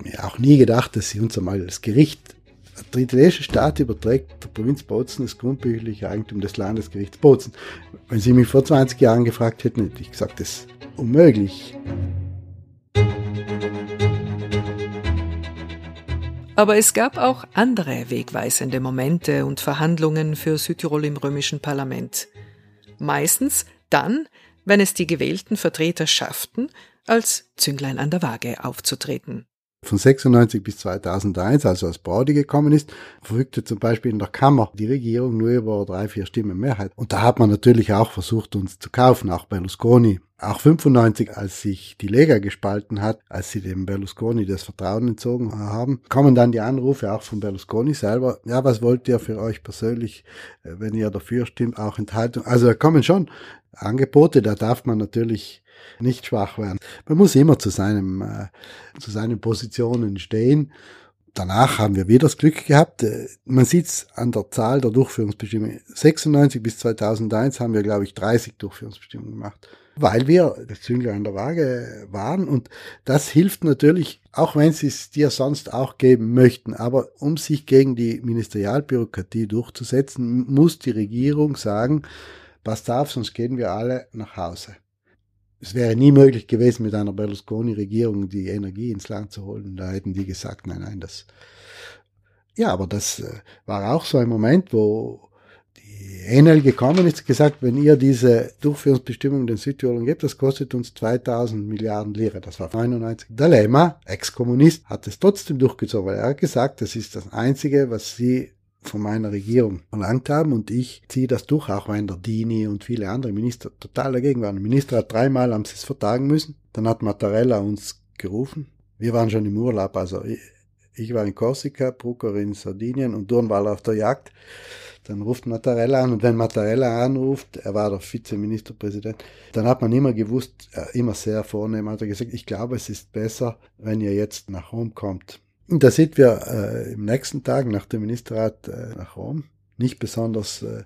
mir auch nie gedacht, dass sie uns einmal das Gericht, der italienische Staat überträgt der Provinz Bozen das grundbüchliche Eigentum des Landesgerichts Bozen. Wenn Sie mich vor 20 Jahren gefragt hätten, hätte ich gesagt, das ist unmöglich. Aber es gab auch andere wegweisende Momente und Verhandlungen für Südtirol im römischen Parlament. Meistens dann, wenn es die gewählten Vertreter schafften, als Zünglein an der Waage aufzutreten. Von 96 bis 2001, also als Brody gekommen ist, verfügte zum Beispiel in der Kammer die Regierung nur über drei, vier Stimmen Mehrheit. Und da hat man natürlich auch versucht, uns zu kaufen, auch Berlusconi. Auch 95, als sich die Lega gespalten hat, als sie dem Berlusconi das Vertrauen entzogen haben, kommen dann die Anrufe auch von Berlusconi selber. Ja, was wollt ihr für euch persönlich, äh, wenn ihr dafür stimmt, auch Enthaltung? Also da kommen schon Angebote, da darf man natürlich nicht schwach werden. Man muss immer zu seinem, äh, zu seinen Positionen stehen. Danach haben wir wieder das Glück gehabt. Äh, man sieht es an der Zahl der Durchführungsbestimmungen. 96 bis 2001 haben wir, glaube ich, 30 Durchführungsbestimmungen gemacht, weil wir das Zünglein an der Waage waren. Und das hilft natürlich, auch wenn sie es dir sonst auch geben möchten. Aber um sich gegen die Ministerialbürokratie durchzusetzen, muss die Regierung sagen, was darf, sonst gehen wir alle nach Hause es wäre nie möglich gewesen, mit einer Berlusconi-Regierung die Energie ins Land zu holen. Da hätten die gesagt, nein, nein, das. Ja, aber das äh, war auch so ein Moment, wo die Enel gekommen ist, gesagt, wenn ihr diese Durchführungsbestimmung den Südtirolern gebt, das kostet uns 2000 Milliarden Lira. Das war 99. Der Lema, Ex-Kommunist, hat es trotzdem durchgezogen, weil er hat gesagt, das ist das Einzige, was sie von meiner Regierung verlangt haben und ich ziehe das durch, auch wenn der Dini und viele andere Minister total dagegen waren. Der Minister hat dreimal sie es vertagen müssen. Dann hat Mattarella uns gerufen. Wir waren schon im Urlaub, also ich, ich war in Korsika, Brucker in Sardinien und Durn war auf der Jagd. Dann ruft Mattarella an und wenn Mattarella anruft, er war der Vizeministerpräsident, dann hat man immer gewusst, äh, immer sehr vornehm, hat er gesagt, ich glaube, es ist besser, wenn ihr jetzt nach Rom kommt. Da sind wir äh, im nächsten Tag nach dem Ministerrat äh, nach Rom, nicht besonders äh,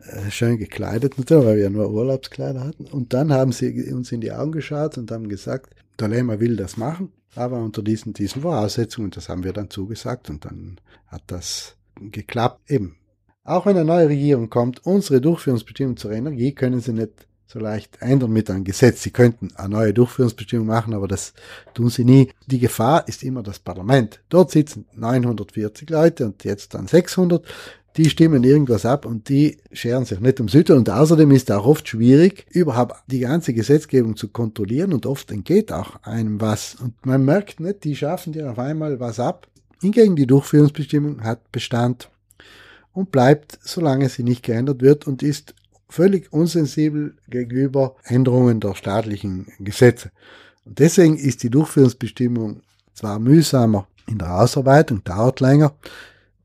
äh, schön gekleidet natürlich, weil wir nur Urlaubskleider hatten. Und dann haben sie uns in die Augen geschaut und haben gesagt, Lehmer will das machen, aber unter diesen, diesen Voraussetzungen, das haben wir dann zugesagt und dann hat das geklappt. Eben, auch wenn eine neue Regierung kommt, unsere Durchführungsbestimmungen zur Energie können sie nicht so leicht ändern mit einem Gesetz. Sie könnten eine neue Durchführungsbestimmung machen, aber das tun sie nie. Die Gefahr ist immer das Parlament. Dort sitzen 940 Leute und jetzt dann 600. Die stimmen irgendwas ab und die scheren sich nicht um Süd. Und außerdem ist auch oft schwierig, überhaupt die ganze Gesetzgebung zu kontrollieren und oft entgeht auch einem was. Und man merkt nicht, die schaffen dir auf einmal was ab. Hingegen die Durchführungsbestimmung hat Bestand und bleibt, solange sie nicht geändert wird und ist völlig unsensibel gegenüber Änderungen der staatlichen Gesetze. Und deswegen ist die Durchführungsbestimmung zwar mühsamer in der Ausarbeitung, dauert länger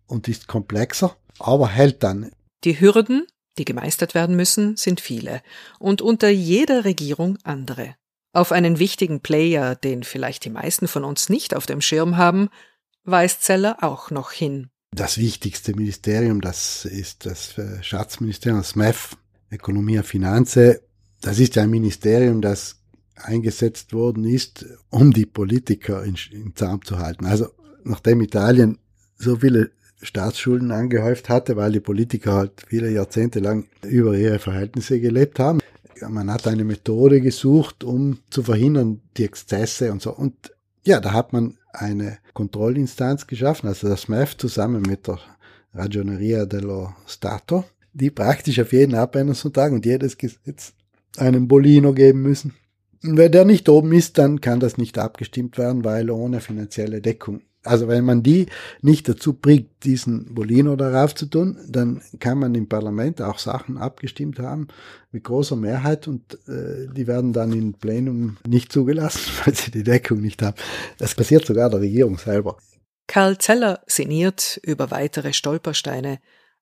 und ist komplexer, aber hält dann. Die Hürden, die gemeistert werden müssen, sind viele und unter jeder Regierung andere. Auf einen wichtigen Player, den vielleicht die meisten von uns nicht auf dem Schirm haben, weist Zeller auch noch hin. Das wichtigste Ministerium, das ist das Schatzministerium, das MEF, Und Finanze. Das ist ein Ministerium, das eingesetzt worden ist, um die Politiker in, in Zaum zu halten. Also nachdem Italien so viele Staatsschulden angehäuft hatte, weil die Politiker halt viele Jahrzehnte lang über ihre Verhältnisse gelebt haben. Man hat eine Methode gesucht, um zu verhindern die Exzesse und so. Und ja, da hat man eine Kontrollinstanz geschaffen, also das MEF zusammen mit der Ragioneria dello Stato, die praktisch auf jeden Abänderungsantrag und jedes Gesetz einen Bolino geben müssen. Und wenn der nicht oben ist, dann kann das nicht abgestimmt werden, weil ohne finanzielle Deckung. Also wenn man die nicht dazu bringt, diesen Bolino darauf zu tun, dann kann man im Parlament auch Sachen abgestimmt haben mit großer Mehrheit und äh, die werden dann im Plenum nicht zugelassen, weil sie die Deckung nicht haben. Das passiert sogar der Regierung selber. Karl Zeller sinniert über weitere Stolpersteine,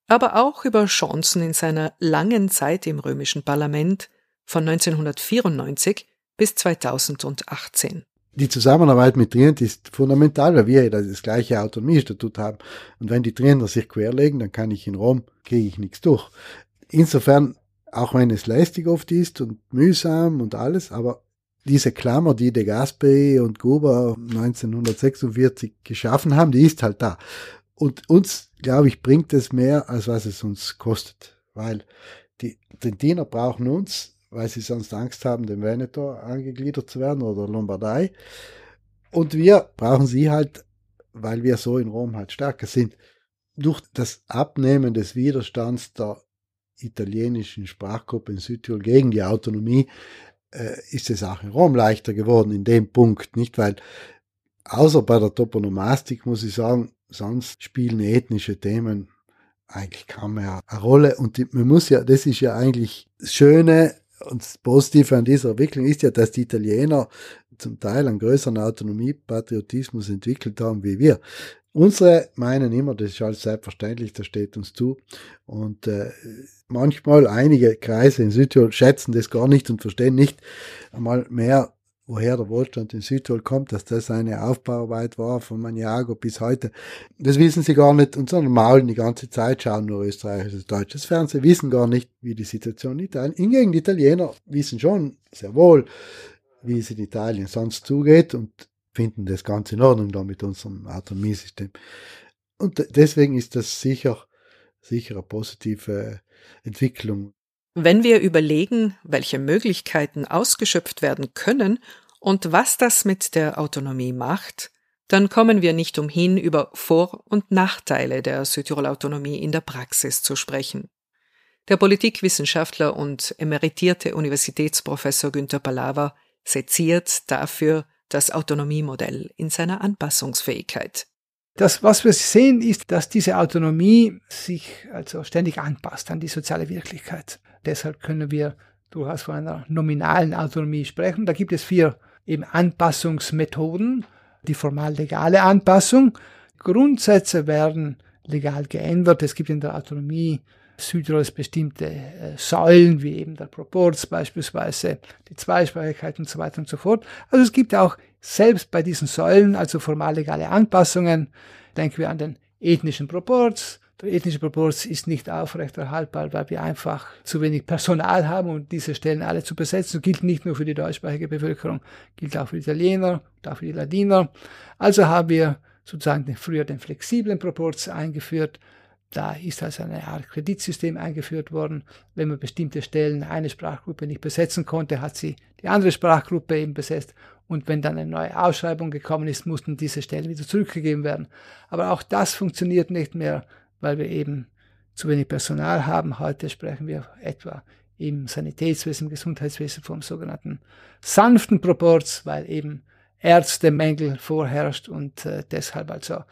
aber auch über Chancen in seiner langen Zeit im römischen Parlament von 1994 bis 2018. Die Zusammenarbeit mit Trient ist fundamental, weil wir das gleiche Autonomiestatut haben. Und wenn die Trienter sich querlegen, dann kann ich in Rom, kriege ich nichts durch. Insofern, auch wenn es lästig oft ist und mühsam und alles, aber diese Klammer, die De Gasperi und Gruber 1946 geschaffen haben, die ist halt da. Und uns, glaube ich, bringt es mehr, als was es uns kostet. Weil die Trentiner brauchen uns, weil sie sonst Angst haben, dem Veneto angegliedert zu werden oder Lombardei. Und wir brauchen sie halt, weil wir so in Rom halt stärker sind. Durch das Abnehmen des Widerstands der italienischen Sprachgruppe in Südtirol gegen die Autonomie äh, ist es auch in Rom leichter geworden in dem Punkt, nicht? Weil außer bei der Toponomastik muss ich sagen, sonst spielen ethnische Themen eigentlich kaum mehr eine Rolle. Und man muss ja, das ist ja eigentlich das Schöne und das Positive an dieser Entwicklung ist ja, dass die Italiener zum Teil einen größeren Autonomie, Patriotismus entwickelt haben wie wir. Unsere meinen immer, das ist alles selbstverständlich, das steht uns zu. Und äh, manchmal einige Kreise in Südtirol schätzen das gar nicht und verstehen nicht einmal mehr, woher der Wohlstand in Südtirol kommt, dass das eine Aufbauarbeit war von Maniago bis heute. Das wissen sie gar nicht und sondern maulen die ganze Zeit, schauen nur österreichisches, deutsches Fernsehen, wissen gar nicht, wie die Situation in Italien. Hingegen die Italiener wissen schon sehr wohl, wie es in Italien sonst zugeht und finden das ganz in Ordnung da mit unserem Autonomiesystem. Und deswegen ist das sicher, sicher eine positive Entwicklung. Wenn wir überlegen, welche Möglichkeiten ausgeschöpft werden können und was das mit der Autonomie macht, dann kommen wir nicht umhin, über Vor- und Nachteile der Südtirol-Autonomie in der Praxis zu sprechen. Der Politikwissenschaftler und emeritierte Universitätsprofessor Günter Palaver seziert dafür das Autonomiemodell in seiner Anpassungsfähigkeit. Das, was wir sehen, ist, dass diese Autonomie sich also ständig anpasst an die soziale Wirklichkeit. Deshalb können wir durchaus von einer nominalen Autonomie sprechen. Da gibt es vier eben Anpassungsmethoden. Die formal legale Anpassung. Grundsätze werden legal geändert. Es gibt in der Autonomie Südtirols bestimmte äh, Säulen, wie eben der Proporz beispielsweise, die Zweisprachigkeit und so weiter und so fort. Also es gibt auch selbst bei diesen Säulen, also formal legale Anpassungen, denken wir an den ethnischen Proporz. Der ethnische Proporz ist nicht aufrechterhaltbar, weil wir einfach zu wenig Personal haben, um diese Stellen alle zu besetzen. Das gilt nicht nur für die deutschsprachige Bevölkerung, gilt auch für die Italiener und auch für die Ladiner. Also haben wir sozusagen früher den flexiblen Proporz eingeführt, Da ist also eine Art Kreditsystem eingeführt worden. Wenn man bestimmte Stellen eine Sprachgruppe nicht besetzen konnte, hat sie die andere Sprachgruppe eben besetzt. Und wenn dann eine neue Ausschreibung gekommen ist, mussten diese Stellen wieder zurückgegeben werden. Aber auch das funktioniert nicht mehr, weil wir eben zu wenig Personal haben. Heute sprechen wir etwa im Sanitätswesen, im Gesundheitswesen vom sogenannten sanften Proports, weil eben Ärztemängel vorherrscht und äh, deshalb also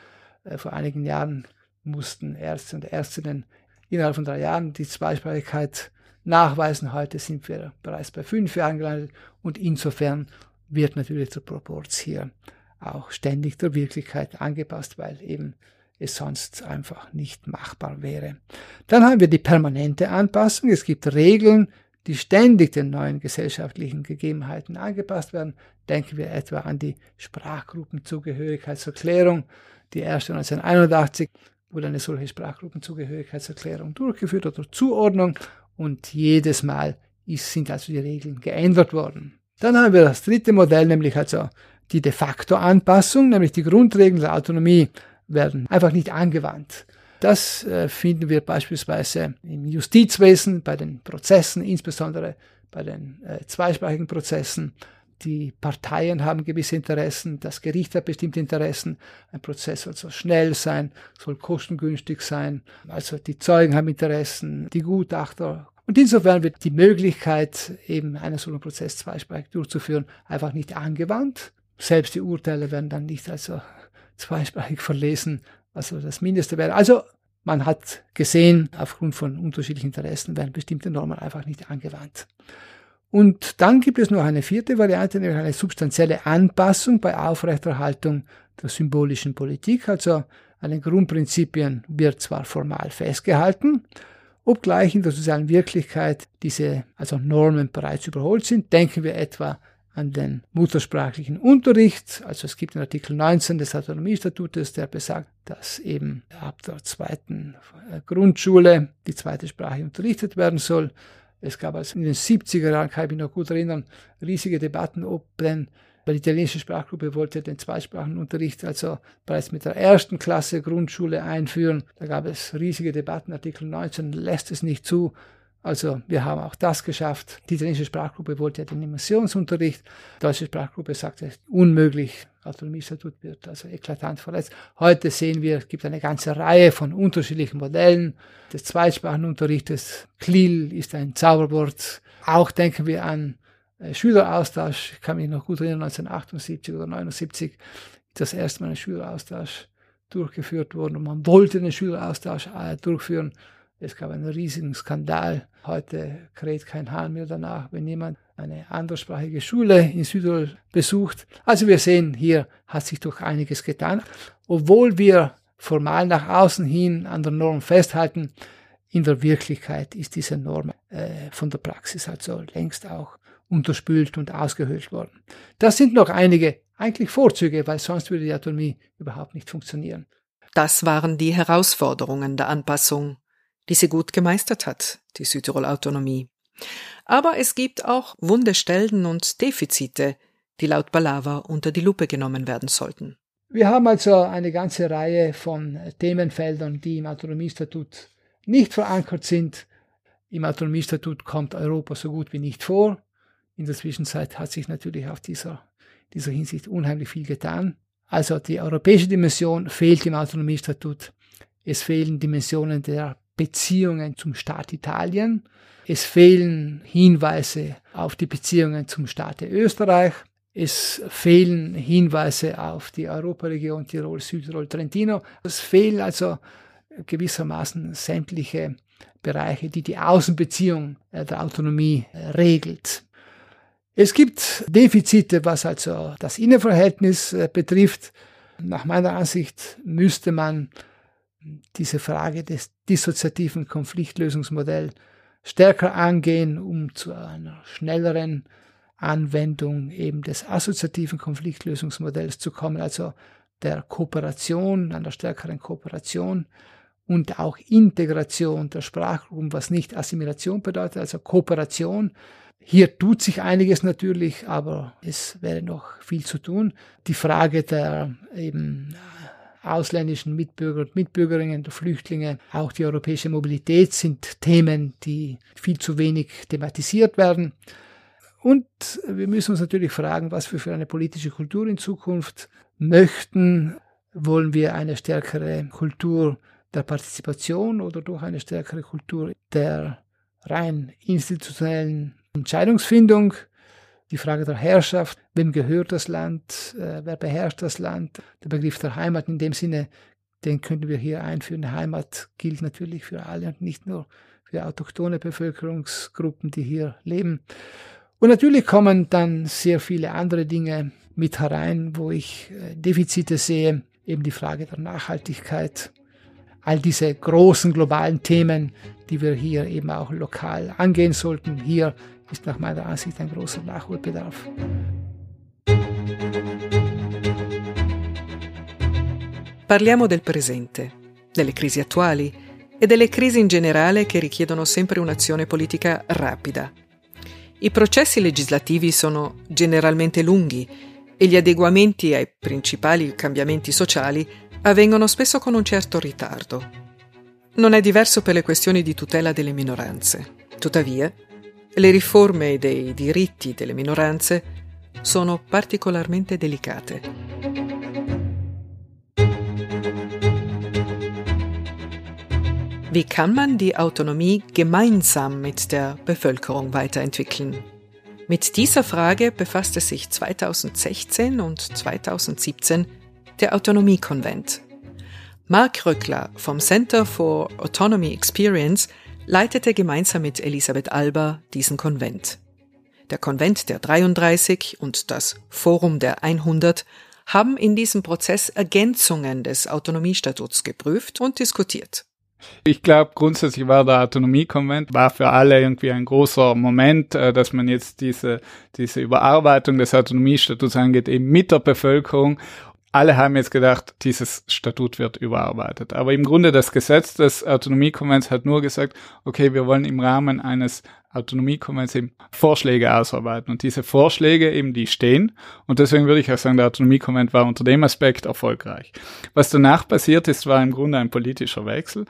äh, vor einigen Jahren mussten Ärzte und Ärztinnen innerhalb von drei Jahren die Zweisprachigkeit nachweisen. Heute sind wir bereits bei fünf Jahren gelandet und insofern wird natürlich der Proporz hier auch ständig der Wirklichkeit angepasst, weil eben es sonst einfach nicht machbar wäre. Dann haben wir die permanente Anpassung. Es gibt Regeln, die ständig den neuen gesellschaftlichen Gegebenheiten angepasst werden. Denken wir etwa an die Sprachgruppenzugehörigkeitserklärung, die erste 1981 wurde eine solche Sprachgruppenzugehörigkeitserklärung durchgeführt oder Zuordnung und jedes Mal sind also die Regeln geändert worden. Dann haben wir das dritte Modell, nämlich also die de facto Anpassung, nämlich die Grundregeln der Autonomie werden einfach nicht angewandt. Das äh, finden wir beispielsweise im Justizwesen, bei den Prozessen, insbesondere bei den äh, zweisprachigen Prozessen die Parteien haben gewisse Interessen, das Gericht hat bestimmte Interessen, ein Prozess soll so schnell sein, soll kostengünstig sein, also die Zeugen haben Interessen, die Gutachter. Und insofern wird die Möglichkeit, eben einen solchen Prozess zweisprachig durchzuführen, einfach nicht angewandt. Selbst die Urteile werden dann nicht also zweisprachig verlesen, also das Mindeste wäre. Also man hat gesehen, aufgrund von unterschiedlichen Interessen werden bestimmte Normen einfach nicht angewandt. Und dann gibt es noch eine vierte Variante, nämlich eine substanzielle Anpassung bei Aufrechterhaltung der symbolischen Politik. Also an den Grundprinzipien wird zwar formal festgehalten, obgleich in der sozialen Wirklichkeit diese also Normen bereits überholt sind. Denken wir etwa an den muttersprachlichen Unterricht. Also es gibt den Artikel 19 des Autonomiestatutes, der besagt, dass eben ab der zweiten Grundschule die zweite Sprache unterrichtet werden soll. Es gab also in den 70er Jahren, kann ich mich noch gut erinnern, riesige Debatten, ob denn, weil die italienische Sprachgruppe wollte den Zweisprachenunterricht also bereits mit der ersten Klasse Grundschule einführen. Da gab es riesige Debatten, Artikel 19 lässt es nicht zu. Also wir haben auch das geschafft. Die italienische Sprachgruppe wollte ja den Immersionsunterricht. Die deutsche Sprachgruppe sagte, unmöglich. Autonomiestatut wird also eklatant verletzt. Heute sehen wir, es gibt eine ganze Reihe von unterschiedlichen Modellen des Zweitsprachenunterrichtes. CLIL ist ein Zauberwort. Auch denken wir an äh, Schüleraustausch. Ich kann mich noch gut erinnern, 1978 oder 1979 das erste Mal ein Schüleraustausch durchgeführt worden und man wollte den Schüleraustausch äh, durchführen. Es gab einen riesigen Skandal. Heute kräht kein Hahn mehr danach, wenn jemand eine anderssprachige Schule in Südtirol besucht. Also wir sehen, hier hat sich doch einiges getan. Obwohl wir formal nach außen hin an der Norm festhalten, in der Wirklichkeit ist diese Norm äh, von der Praxis also längst auch unterspült und ausgehöhlt worden. Das sind noch einige eigentlich Vorzüge, weil sonst würde die Autonomie überhaupt nicht funktionieren. Das waren die Herausforderungen der Anpassung die sie gut gemeistert hat, die Südtirol-Autonomie. Aber es gibt auch Wundestellen und Defizite, die laut Balava unter die Lupe genommen werden sollten. Wir haben also eine ganze Reihe von Themenfeldern, die im Autonomiestatut nicht verankert sind. Im Autonomiestatut kommt Europa so gut wie nicht vor. In der Zwischenzeit hat sich natürlich auf dieser, dieser Hinsicht unheimlich viel getan. Also die europäische Dimension fehlt im Autonomiestatut. Es fehlen Dimensionen der Beziehungen zum Staat Italien. Es fehlen Hinweise auf die Beziehungen zum Staat Österreich. Es fehlen Hinweise auf die Europaregion Tirol, Südtirol, Trentino. Es fehlen also gewissermaßen sämtliche Bereiche, die die Außenbeziehung der Autonomie regelt. Es gibt Defizite, was also das Innenverhältnis äh, betrifft. Nach meiner Ansicht müsste man diese Frage des dissoziativen Konfliktlösungsmodells stärker angehen, um zu einer schnelleren Anwendung eben des assoziativen Konfliktlösungsmodells zu kommen, also der Kooperation, einer stärkeren Kooperation und auch Integration der Sprachgruppen, was nicht Assimilation bedeutet, also Kooperation. Hier tut sich einiges natürlich, aber es wäre noch viel zu tun. Die Frage der eben ausländischen Mitbürger und Mitbürgerinnen, der Flüchtlinge, auch die europäische Mobilität sind Themen, die viel zu wenig thematisiert werden. Und wir müssen uns natürlich fragen, was wir für eine politische Kultur in Zukunft möchten. Wollen wir eine stärkere Kultur der Partizipation oder durch eine stärkere Kultur der rein institutionellen Entscheidungsfindung? Die Frage der Herrschaft, wem gehört das Land, äh, wer beherrscht das Land, der Begriff der Heimat in dem Sinne, den könnten wir hier einführen. Heimat gilt natürlich für alle und nicht nur für autochtone Bevölkerungsgruppen, die hier leben. Und natürlich kommen dann sehr viele andere Dinge mit herein, wo ich äh, Defizite sehe, eben die Frage der Nachhaltigkeit, all diese großen globalen Themen, die wir hier eben auch lokal angehen sollten. Hier nach meiner Ansicht ein großer Nachholbedarf. Parliamo del presente, delle crisi attuali e delle crisi in generale che richiedono sempre un'azione politica rapida. I processi legislativi sono generalmente lunghi e gli adeguamenti ai principali cambiamenti sociali avvengono spesso con un certo ritardo. Non è diverso per le questioni di tutela delle minoranze. Tuttavia, le riforme dei diritti delle minoranze sono particolarmente delicate. Wie kann man die Autonomie gemeinsam mit der Bevölkerung weiterentwickeln? Mit dieser Frage befasste sich 2016 und 2017 der Autonomiekonvent. Mark Röckler vom Center for Autonomy Experience leitete gemeinsam mit Elisabeth Alba diesen Konvent. Der Konvent der 33 und das Forum der 100 haben in diesem Prozess Ergänzungen des Autonomiestatuts geprüft und diskutiert. Ich glaube, grundsätzlich war der Autonomiekonvent, war für alle irgendwie ein großer Moment, äh, dass man jetzt diese, diese Überarbeitung des Autonomiestatuts angeht, eben mit der Bevölkerung alle haben jetzt gedacht, dieses Statut wird überarbeitet. Aber im Grunde das Gesetz des Autonomiekonvents hat nur gesagt, okay, wir wollen im Rahmen eines Autonomiekonvents eben Vorschläge ausarbeiten. Und diese Vorschläge eben, die stehen. Und deswegen würde ich auch sagen, der Autonomiekonvent war unter dem Aspekt erfolgreich. Was danach passiert ist, war im Grunde ein politischer Wechsel.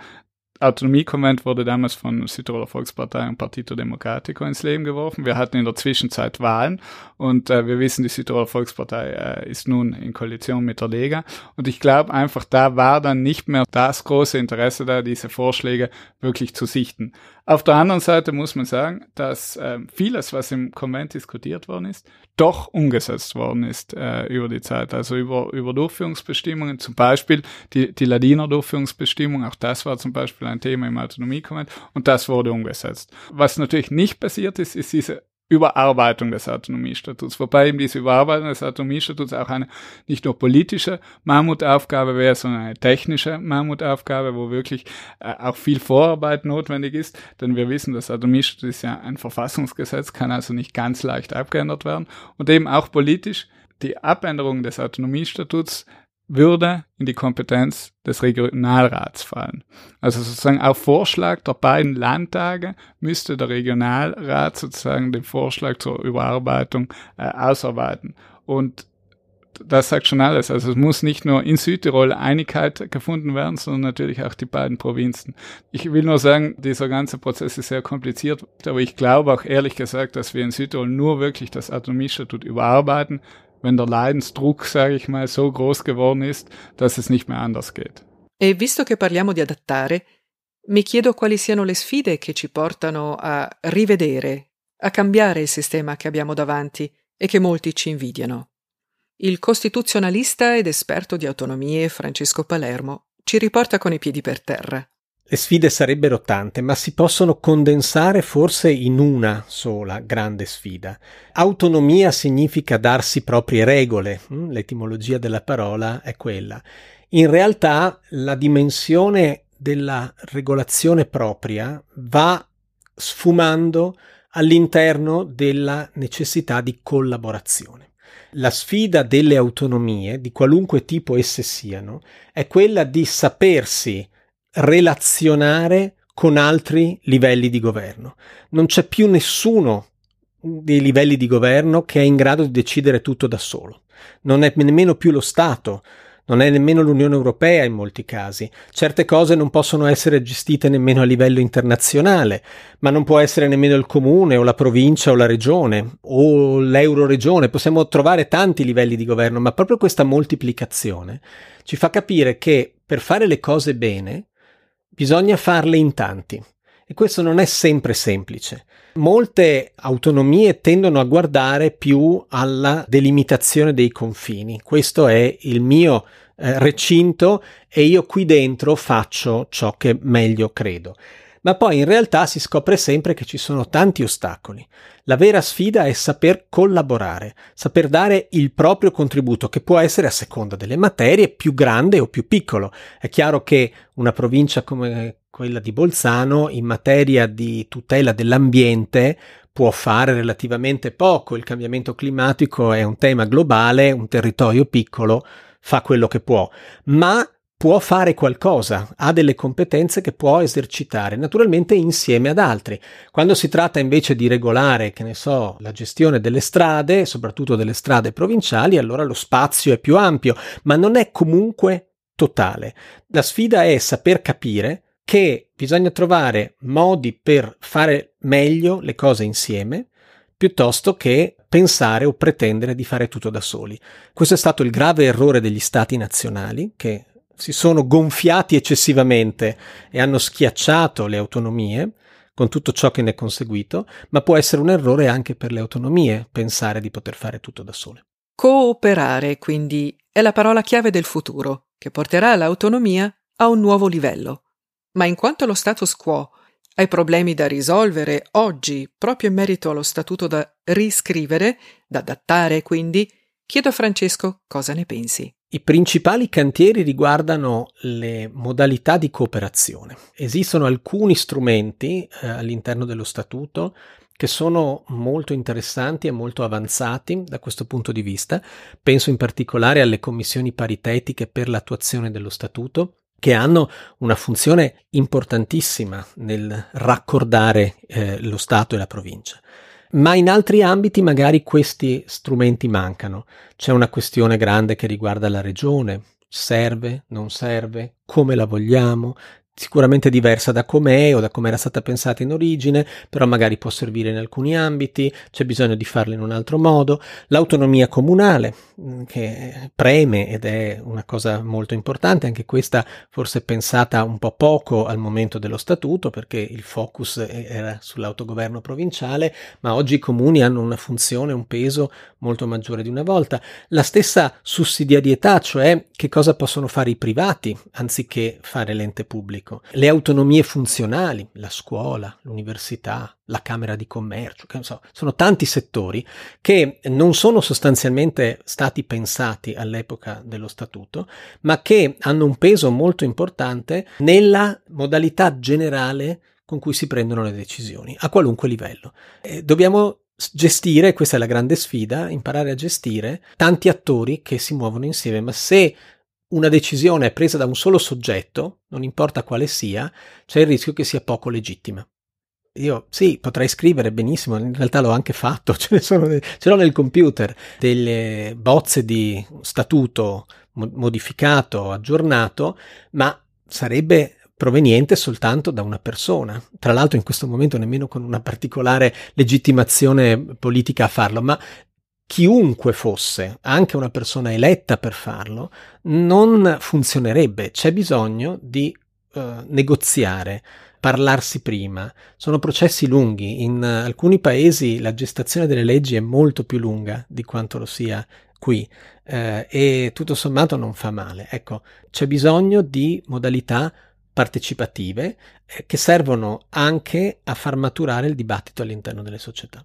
Autonomiekonvent wurde damals von Südtiroler Volkspartei und Partito Democratico ins Leben geworfen. Wir hatten in der Zwischenzeit Wahlen und äh, wir wissen, die Südtiroler Volkspartei äh, ist nun in Koalition mit der Lega. Und ich glaube einfach, da war dann nicht mehr das große Interesse da, diese Vorschläge wirklich zu sichten. Auf der anderen Seite muss man sagen, dass äh, vieles, was im Konvent diskutiert worden ist, doch umgesetzt worden ist äh, über die Zeit. Also über, über Durchführungsbestimmungen, zum Beispiel die, die Ladiner Durchführungsbestimmung, auch das war zum Beispiel ein Thema im Autonomiekonvent und das wurde umgesetzt. Was natürlich nicht passiert ist, ist diese Überarbeitung des Autonomiestatuts, wobei eben diese Überarbeitung des Autonomiestatuts auch eine nicht nur politische Mammutaufgabe wäre, sondern eine technische Mammutaufgabe, wo wirklich äh, auch viel Vorarbeit notwendig ist, denn wir wissen, das Autonomiestatut ist ja ein Verfassungsgesetz, kann also nicht ganz leicht abgeändert werden. Und eben auch politisch die Abänderung des Autonomiestatuts würde in die Kompetenz des Regionalrats fallen. Also sozusagen auf Vorschlag der beiden Landtage müsste der Regionalrat sozusagen den Vorschlag zur Überarbeitung äh, ausarbeiten. Und das sagt schon alles. Also es muss nicht nur in Südtirol Einigkeit gefunden werden, sondern natürlich auch die beiden Provinzen. Ich will nur sagen, dieser ganze Prozess ist sehr kompliziert, aber ich glaube auch ehrlich gesagt, dass wir in Südtirol nur wirklich das Autonomiestatut überarbeiten, wenn der Leidensdruck, sage ich mal, so groß geworden ist, dass es nicht mehr anders geht. E visto che parliamo di adattare, mi chiedo quali siano le sfide che ci portano a rivedere, a cambiare il sistema che abbiamo davanti e che molti ci invidiano. Il costituzionalista ed esperto di autonomie Francesco Palermo ci riporta con i piedi per terra. Le sfide sarebbero tante, ma si possono condensare forse in una sola grande sfida. Autonomia significa darsi proprie regole, mm, l'etimologia della parola è quella. In realtà la dimensione della regolazione propria va sfumando all'interno della necessità di collaborazione. La sfida delle autonomie, di qualunque tipo esse siano, è quella di sapersi relazionare con altri livelli di governo. Non c'è più nessuno dei livelli di governo che è in grado di decidere tutto da solo. Non è nemmeno più lo Stato non è nemmeno l'Unione Europea in molti casi. Certe cose non possono essere gestite nemmeno a livello internazionale, ma non può essere nemmeno il comune o la provincia o la regione o l'euroregione. Possiamo trovare tanti livelli di governo, ma proprio questa moltiplicazione ci fa capire che per fare le cose bene bisogna farle in tanti. E questo non è sempre semplice. Molte autonomie tendono a guardare più alla delimitazione dei confini. Questo è il mio eh, recinto e io qui dentro faccio ciò che meglio credo. Ma poi in realtà si scopre sempre che ci sono tanti ostacoli. La vera sfida è saper collaborare, saper dare il proprio contributo, che può essere a seconda delle materie più grande o più piccolo. È chiaro che una provincia come quella di Bolzano in materia di tutela dell'ambiente può fare relativamente poco. Il cambiamento climatico è un tema globale, un territorio piccolo fa quello che può, ma può fare qualcosa, ha delle competenze che può esercitare, naturalmente insieme ad altri. Quando si tratta invece di regolare, che ne so, la gestione delle strade, soprattutto delle strade provinciali, allora lo spazio è più ampio, ma non è comunque totale. La sfida è saper capire che bisogna trovare modi per fare meglio le cose insieme, piuttosto che pensare o pretendere di fare tutto da soli. Questo è stato il grave errore degli stati nazionali che si sono gonfiati eccessivamente e hanno schiacciato le autonomie con tutto ciò che ne è conseguito, ma può essere un errore anche per le autonomie pensare di poter fare tutto da sole. Cooperare, quindi, è la parola chiave del futuro, che porterà l'autonomia a un nuovo livello. Ma in quanto allo status quo, ai problemi da risolvere oggi, proprio in merito allo statuto da riscrivere, da adattare quindi, chiedo a Francesco cosa ne pensi. I principali cantieri riguardano le modalità di cooperazione. Esistono alcuni strumenti eh, all'interno dello statuto che sono molto interessanti e molto avanzati da questo punto di vista. Penso in particolare alle commissioni paritetiche per l'attuazione dello statuto, che hanno una funzione importantissima nel raccordare eh, lo Stato e la provincia. Ma in altri ambiti magari questi strumenti mancano. C'è una questione grande che riguarda la regione. Serve? Non serve? Come la vogliamo? Sicuramente diversa da com'è o da come era stata pensata in origine, però magari può servire in alcuni ambiti, c'è bisogno di farla in un altro modo. L'autonomia comunale, mm, che preme ed è una cosa molto importante, anche questa forse pensata un po' poco al momento dello statuto, perché il focus era sull'autogoverno provinciale, ma oggi i comuni hanno una funzione, un peso molto maggiore di una volta. La stessa sussidiarietà, cioè che cosa possono fare i privati anziché fare l'ente pubblico economico, le autonomie funzionali, la scuola, l'università, la Camera di Commercio, che so, sono tanti settori che non sono sostanzialmente stati pensati all'epoca dello statuto, ma che hanno un peso molto importante nella modalità generale con cui si prendono le decisioni, a qualunque livello. E dobbiamo gestire, questa è la grande sfida, imparare a gestire tanti attori che si muovono insieme, ma se una decisione presa da un solo soggetto, non importa quale sia, c'è il rischio che sia poco legittima. Io sì, potrei scrivere benissimo, in realtà l'ho anche fatto, ce, ne sono, ce l'ho nel computer, delle bozze di statuto modificato, aggiornato, ma sarebbe proveniente soltanto da una persona. Tra l'altro in questo momento nemmeno con una particolare legittimazione politica a farlo, ma chiunque fosse, anche una persona eletta per farlo, non funzionerebbe. C'è bisogno di uh, negoziare, parlarsi prima. Sono processi lunghi. In uh, alcuni paesi la gestazione delle leggi è molto più lunga di quanto lo sia qui uh, e tutto sommato non fa male. Ecco, c'è bisogno di modalità partecipative eh, che servono anche a far maturare il dibattito all'interno delle società.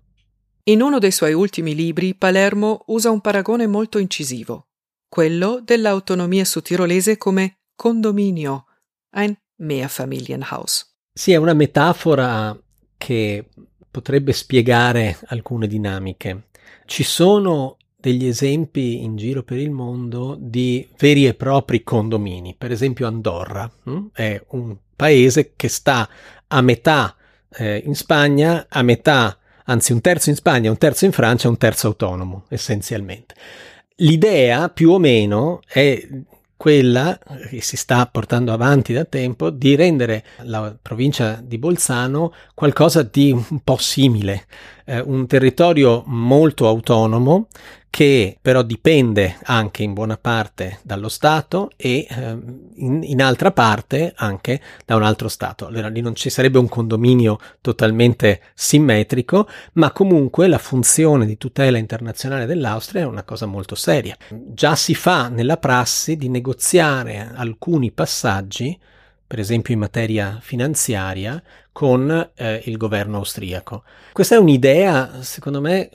In uno dei suoi ultimi libri Palermo usa un paragone molto incisivo, quello dell'autonomia sudtirolese come condominio, ein Mehrfamilienhaus. Sì, è una metafora che potrebbe spiegare alcune dinamiche. Ci sono degli esempi in giro per il mondo di veri e propri condomini. Per esempio Andorra hm? è un paese che sta a metà eh, in Spagna, a metà anzi un terzo in Spagna, un terzo in Francia, un terzo autonomo, essenzialmente. L'idea più o meno è quella che si sta portando avanti da tempo di rendere la provincia di Bolzano qualcosa di un po' simile, eh, un territorio molto autonomo che però dipende anche in buona parte dallo Stato e eh, in, in, altra parte anche da un altro Stato. Allora lì non ci sarebbe un condominio totalmente simmetrico, ma comunque la funzione di tutela internazionale dell'Austria è una cosa molto seria. Già si fa nella prassi di negoziare alcuni passaggi per esempio in materia finanziaria, con eh, il governo austriaco. Questa è un'idea, secondo me,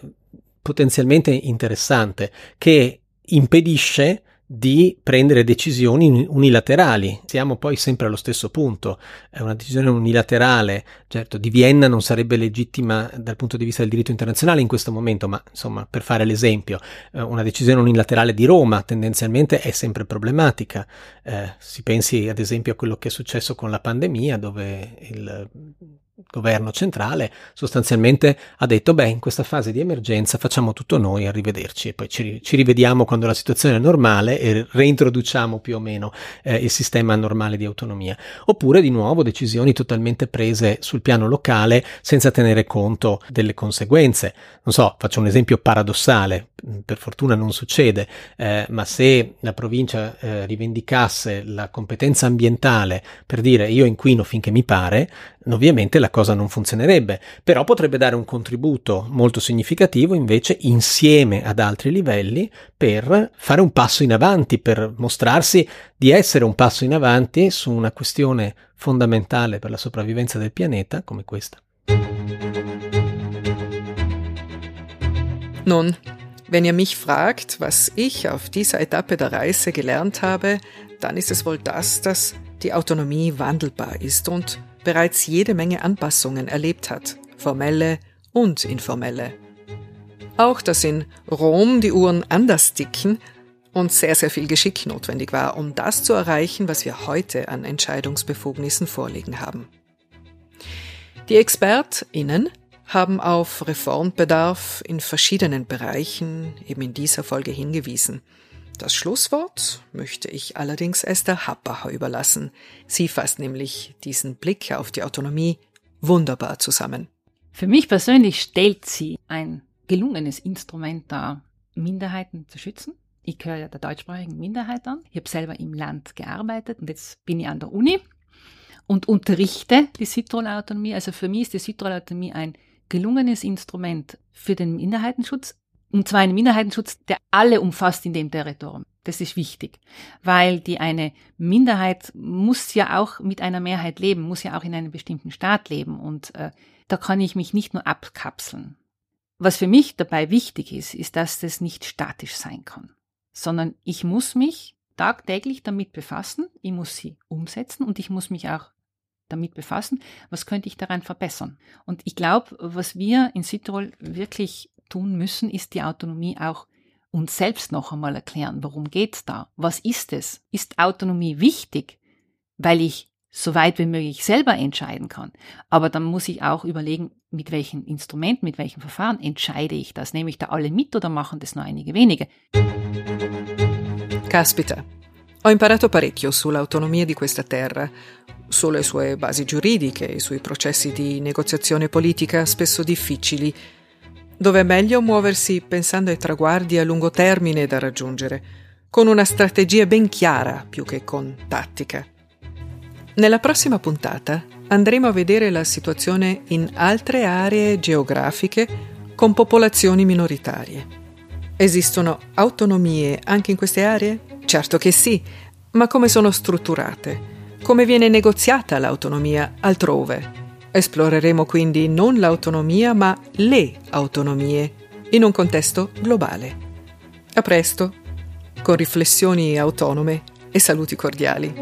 potenzialmente interessante che impedisce di prendere decisioni unilaterali. Siamo poi sempre allo stesso punto. È una decisione unilaterale, certo, di Vienna non sarebbe legittima dal punto di vista del diritto internazionale in questo momento, ma insomma, per fare l'esempio, eh, una decisione unilaterale di Roma tendenzialmente è sempre problematica. Eh, si pensi ad esempio a quello che è successo con la pandemia, dove il governo centrale sostanzialmente ha detto beh in questa fase di emergenza facciamo tutto noi arrivederci e poi ci, ci rivediamo quando la situazione è normale e reintroduciamo più o meno eh, il sistema normale di autonomia. Oppure di nuovo decisioni totalmente prese sul piano locale senza tenere conto delle conseguenze. Non so faccio un esempio paradossale per fortuna non succede eh, ma se la provincia eh, rivendicasse la competenza ambientale per dire io inquino finché mi pare ovviamente la cosa non funzionerebbe, però potrebbe dare un contributo molto significativo invece insieme ad altri livelli per fare un passo in avanti, per mostrarsi di essere un passo in avanti su una questione fondamentale per la sopravvivenza del pianeta come questa. Nun, wenn ihr mich fragt, was ich auf dieser Etappe der Reise gelernt habe, dann ist es wohl das, dass die Autonomie wandelbar ist und bereits jede Menge Anpassungen erlebt hat, formelle und informelle. Auch dass in Rom die Uhren anders ticken und sehr, sehr viel Geschick notwendig war, um das zu erreichen, was wir heute an Entscheidungsbefugnissen vorliegen haben. Die ExpertInnen haben auf Reformbedarf in verschiedenen Bereichen eben in dieser Folge hingewiesen – das Schlusswort möchte ich allerdings Esther Happacher überlassen. Sie fasst nämlich diesen Blick auf die Autonomie wunderbar zusammen. Für mich persönlich stellt sie ein gelungenes Instrument dar, Minderheiten zu schützen. Ich gehöre ja der deutschsprachigen Minderheit an. Ich habe selber im Land gearbeitet und jetzt bin ich an der Uni und unterrichte die Südtiroler Autonomie. Also für mich ist die Südtiroler Autonomie ein gelungenes Instrument für den Minderheitenschutz, und zwar einen Minderheitenschutz, der alle umfasst in dem Territorium. Das ist wichtig, weil die eine Minderheit muss ja auch mit einer Mehrheit leben, muss ja auch in einem bestimmten Staat leben und äh, da kann ich mich nicht nur abkapseln. Was für mich dabei wichtig ist, ist, dass das nicht statisch sein kann, sondern ich muss mich tagtäglich damit befassen, ich muss sie umsetzen und ich muss mich auch damit befassen, was könnte ich daran verbessern. Und ich glaube, was wir in Südtirol wirklich tun müssen, ist die Autonomie auch uns selbst noch einmal erklären. Worum geht's da? Was ist es? Ist Autonomie wichtig, weil ich so weit wie möglich selber entscheiden kann? Aber dann muss ich auch überlegen, mit welchen Instrumenten, mit welchem Verfahren entscheide ich das? Nehme ich da alle mit oder machen das nur einige wenige? Caspita, ho imparato parecchio sull'autonomia di questa terra, sulle sue basi giuridiche, sui processi di negoziazione politica spesso difficili dove è meglio muoversi pensando ai traguardi a lungo termine da raggiungere, con una strategia ben chiara più che con tattica. Nella prossima puntata andremo a vedere la situazione in altre aree geografiche con popolazioni minoritarie. Esistono autonomie anche in queste aree? Certo che sì, ma come sono strutturate? Come viene negoziata l'autonomia altrove? Esploreremo quindi non l'autonomia ma le autonomie in un contesto globale. A presto, con riflessioni autonome e saluti cordiali.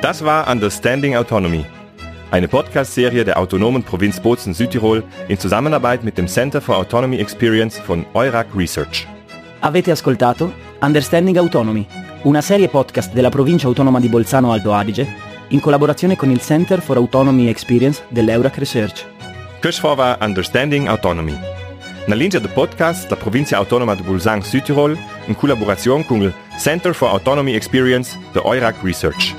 Das war Understanding Autonomy, eine Podcast-Serie der autonomen Provinz Bozen Südtirol in Zusammenarbeit mit dem Center for Autonomy Experience von Eurac Research. Avete ascoltato Understanding Autonomy, una serie podcast della provincia autonoma di Bolzano Alto Adige in collaborazione con il Center for Autonomy Experience dell'Eurac Research. Kursvorwa Understanding Autonomy. Na linea del podcast la provincia autonoma de Bolzano Südtirol in collaborazione con il Center for Autonomy Experience de Eurac Research.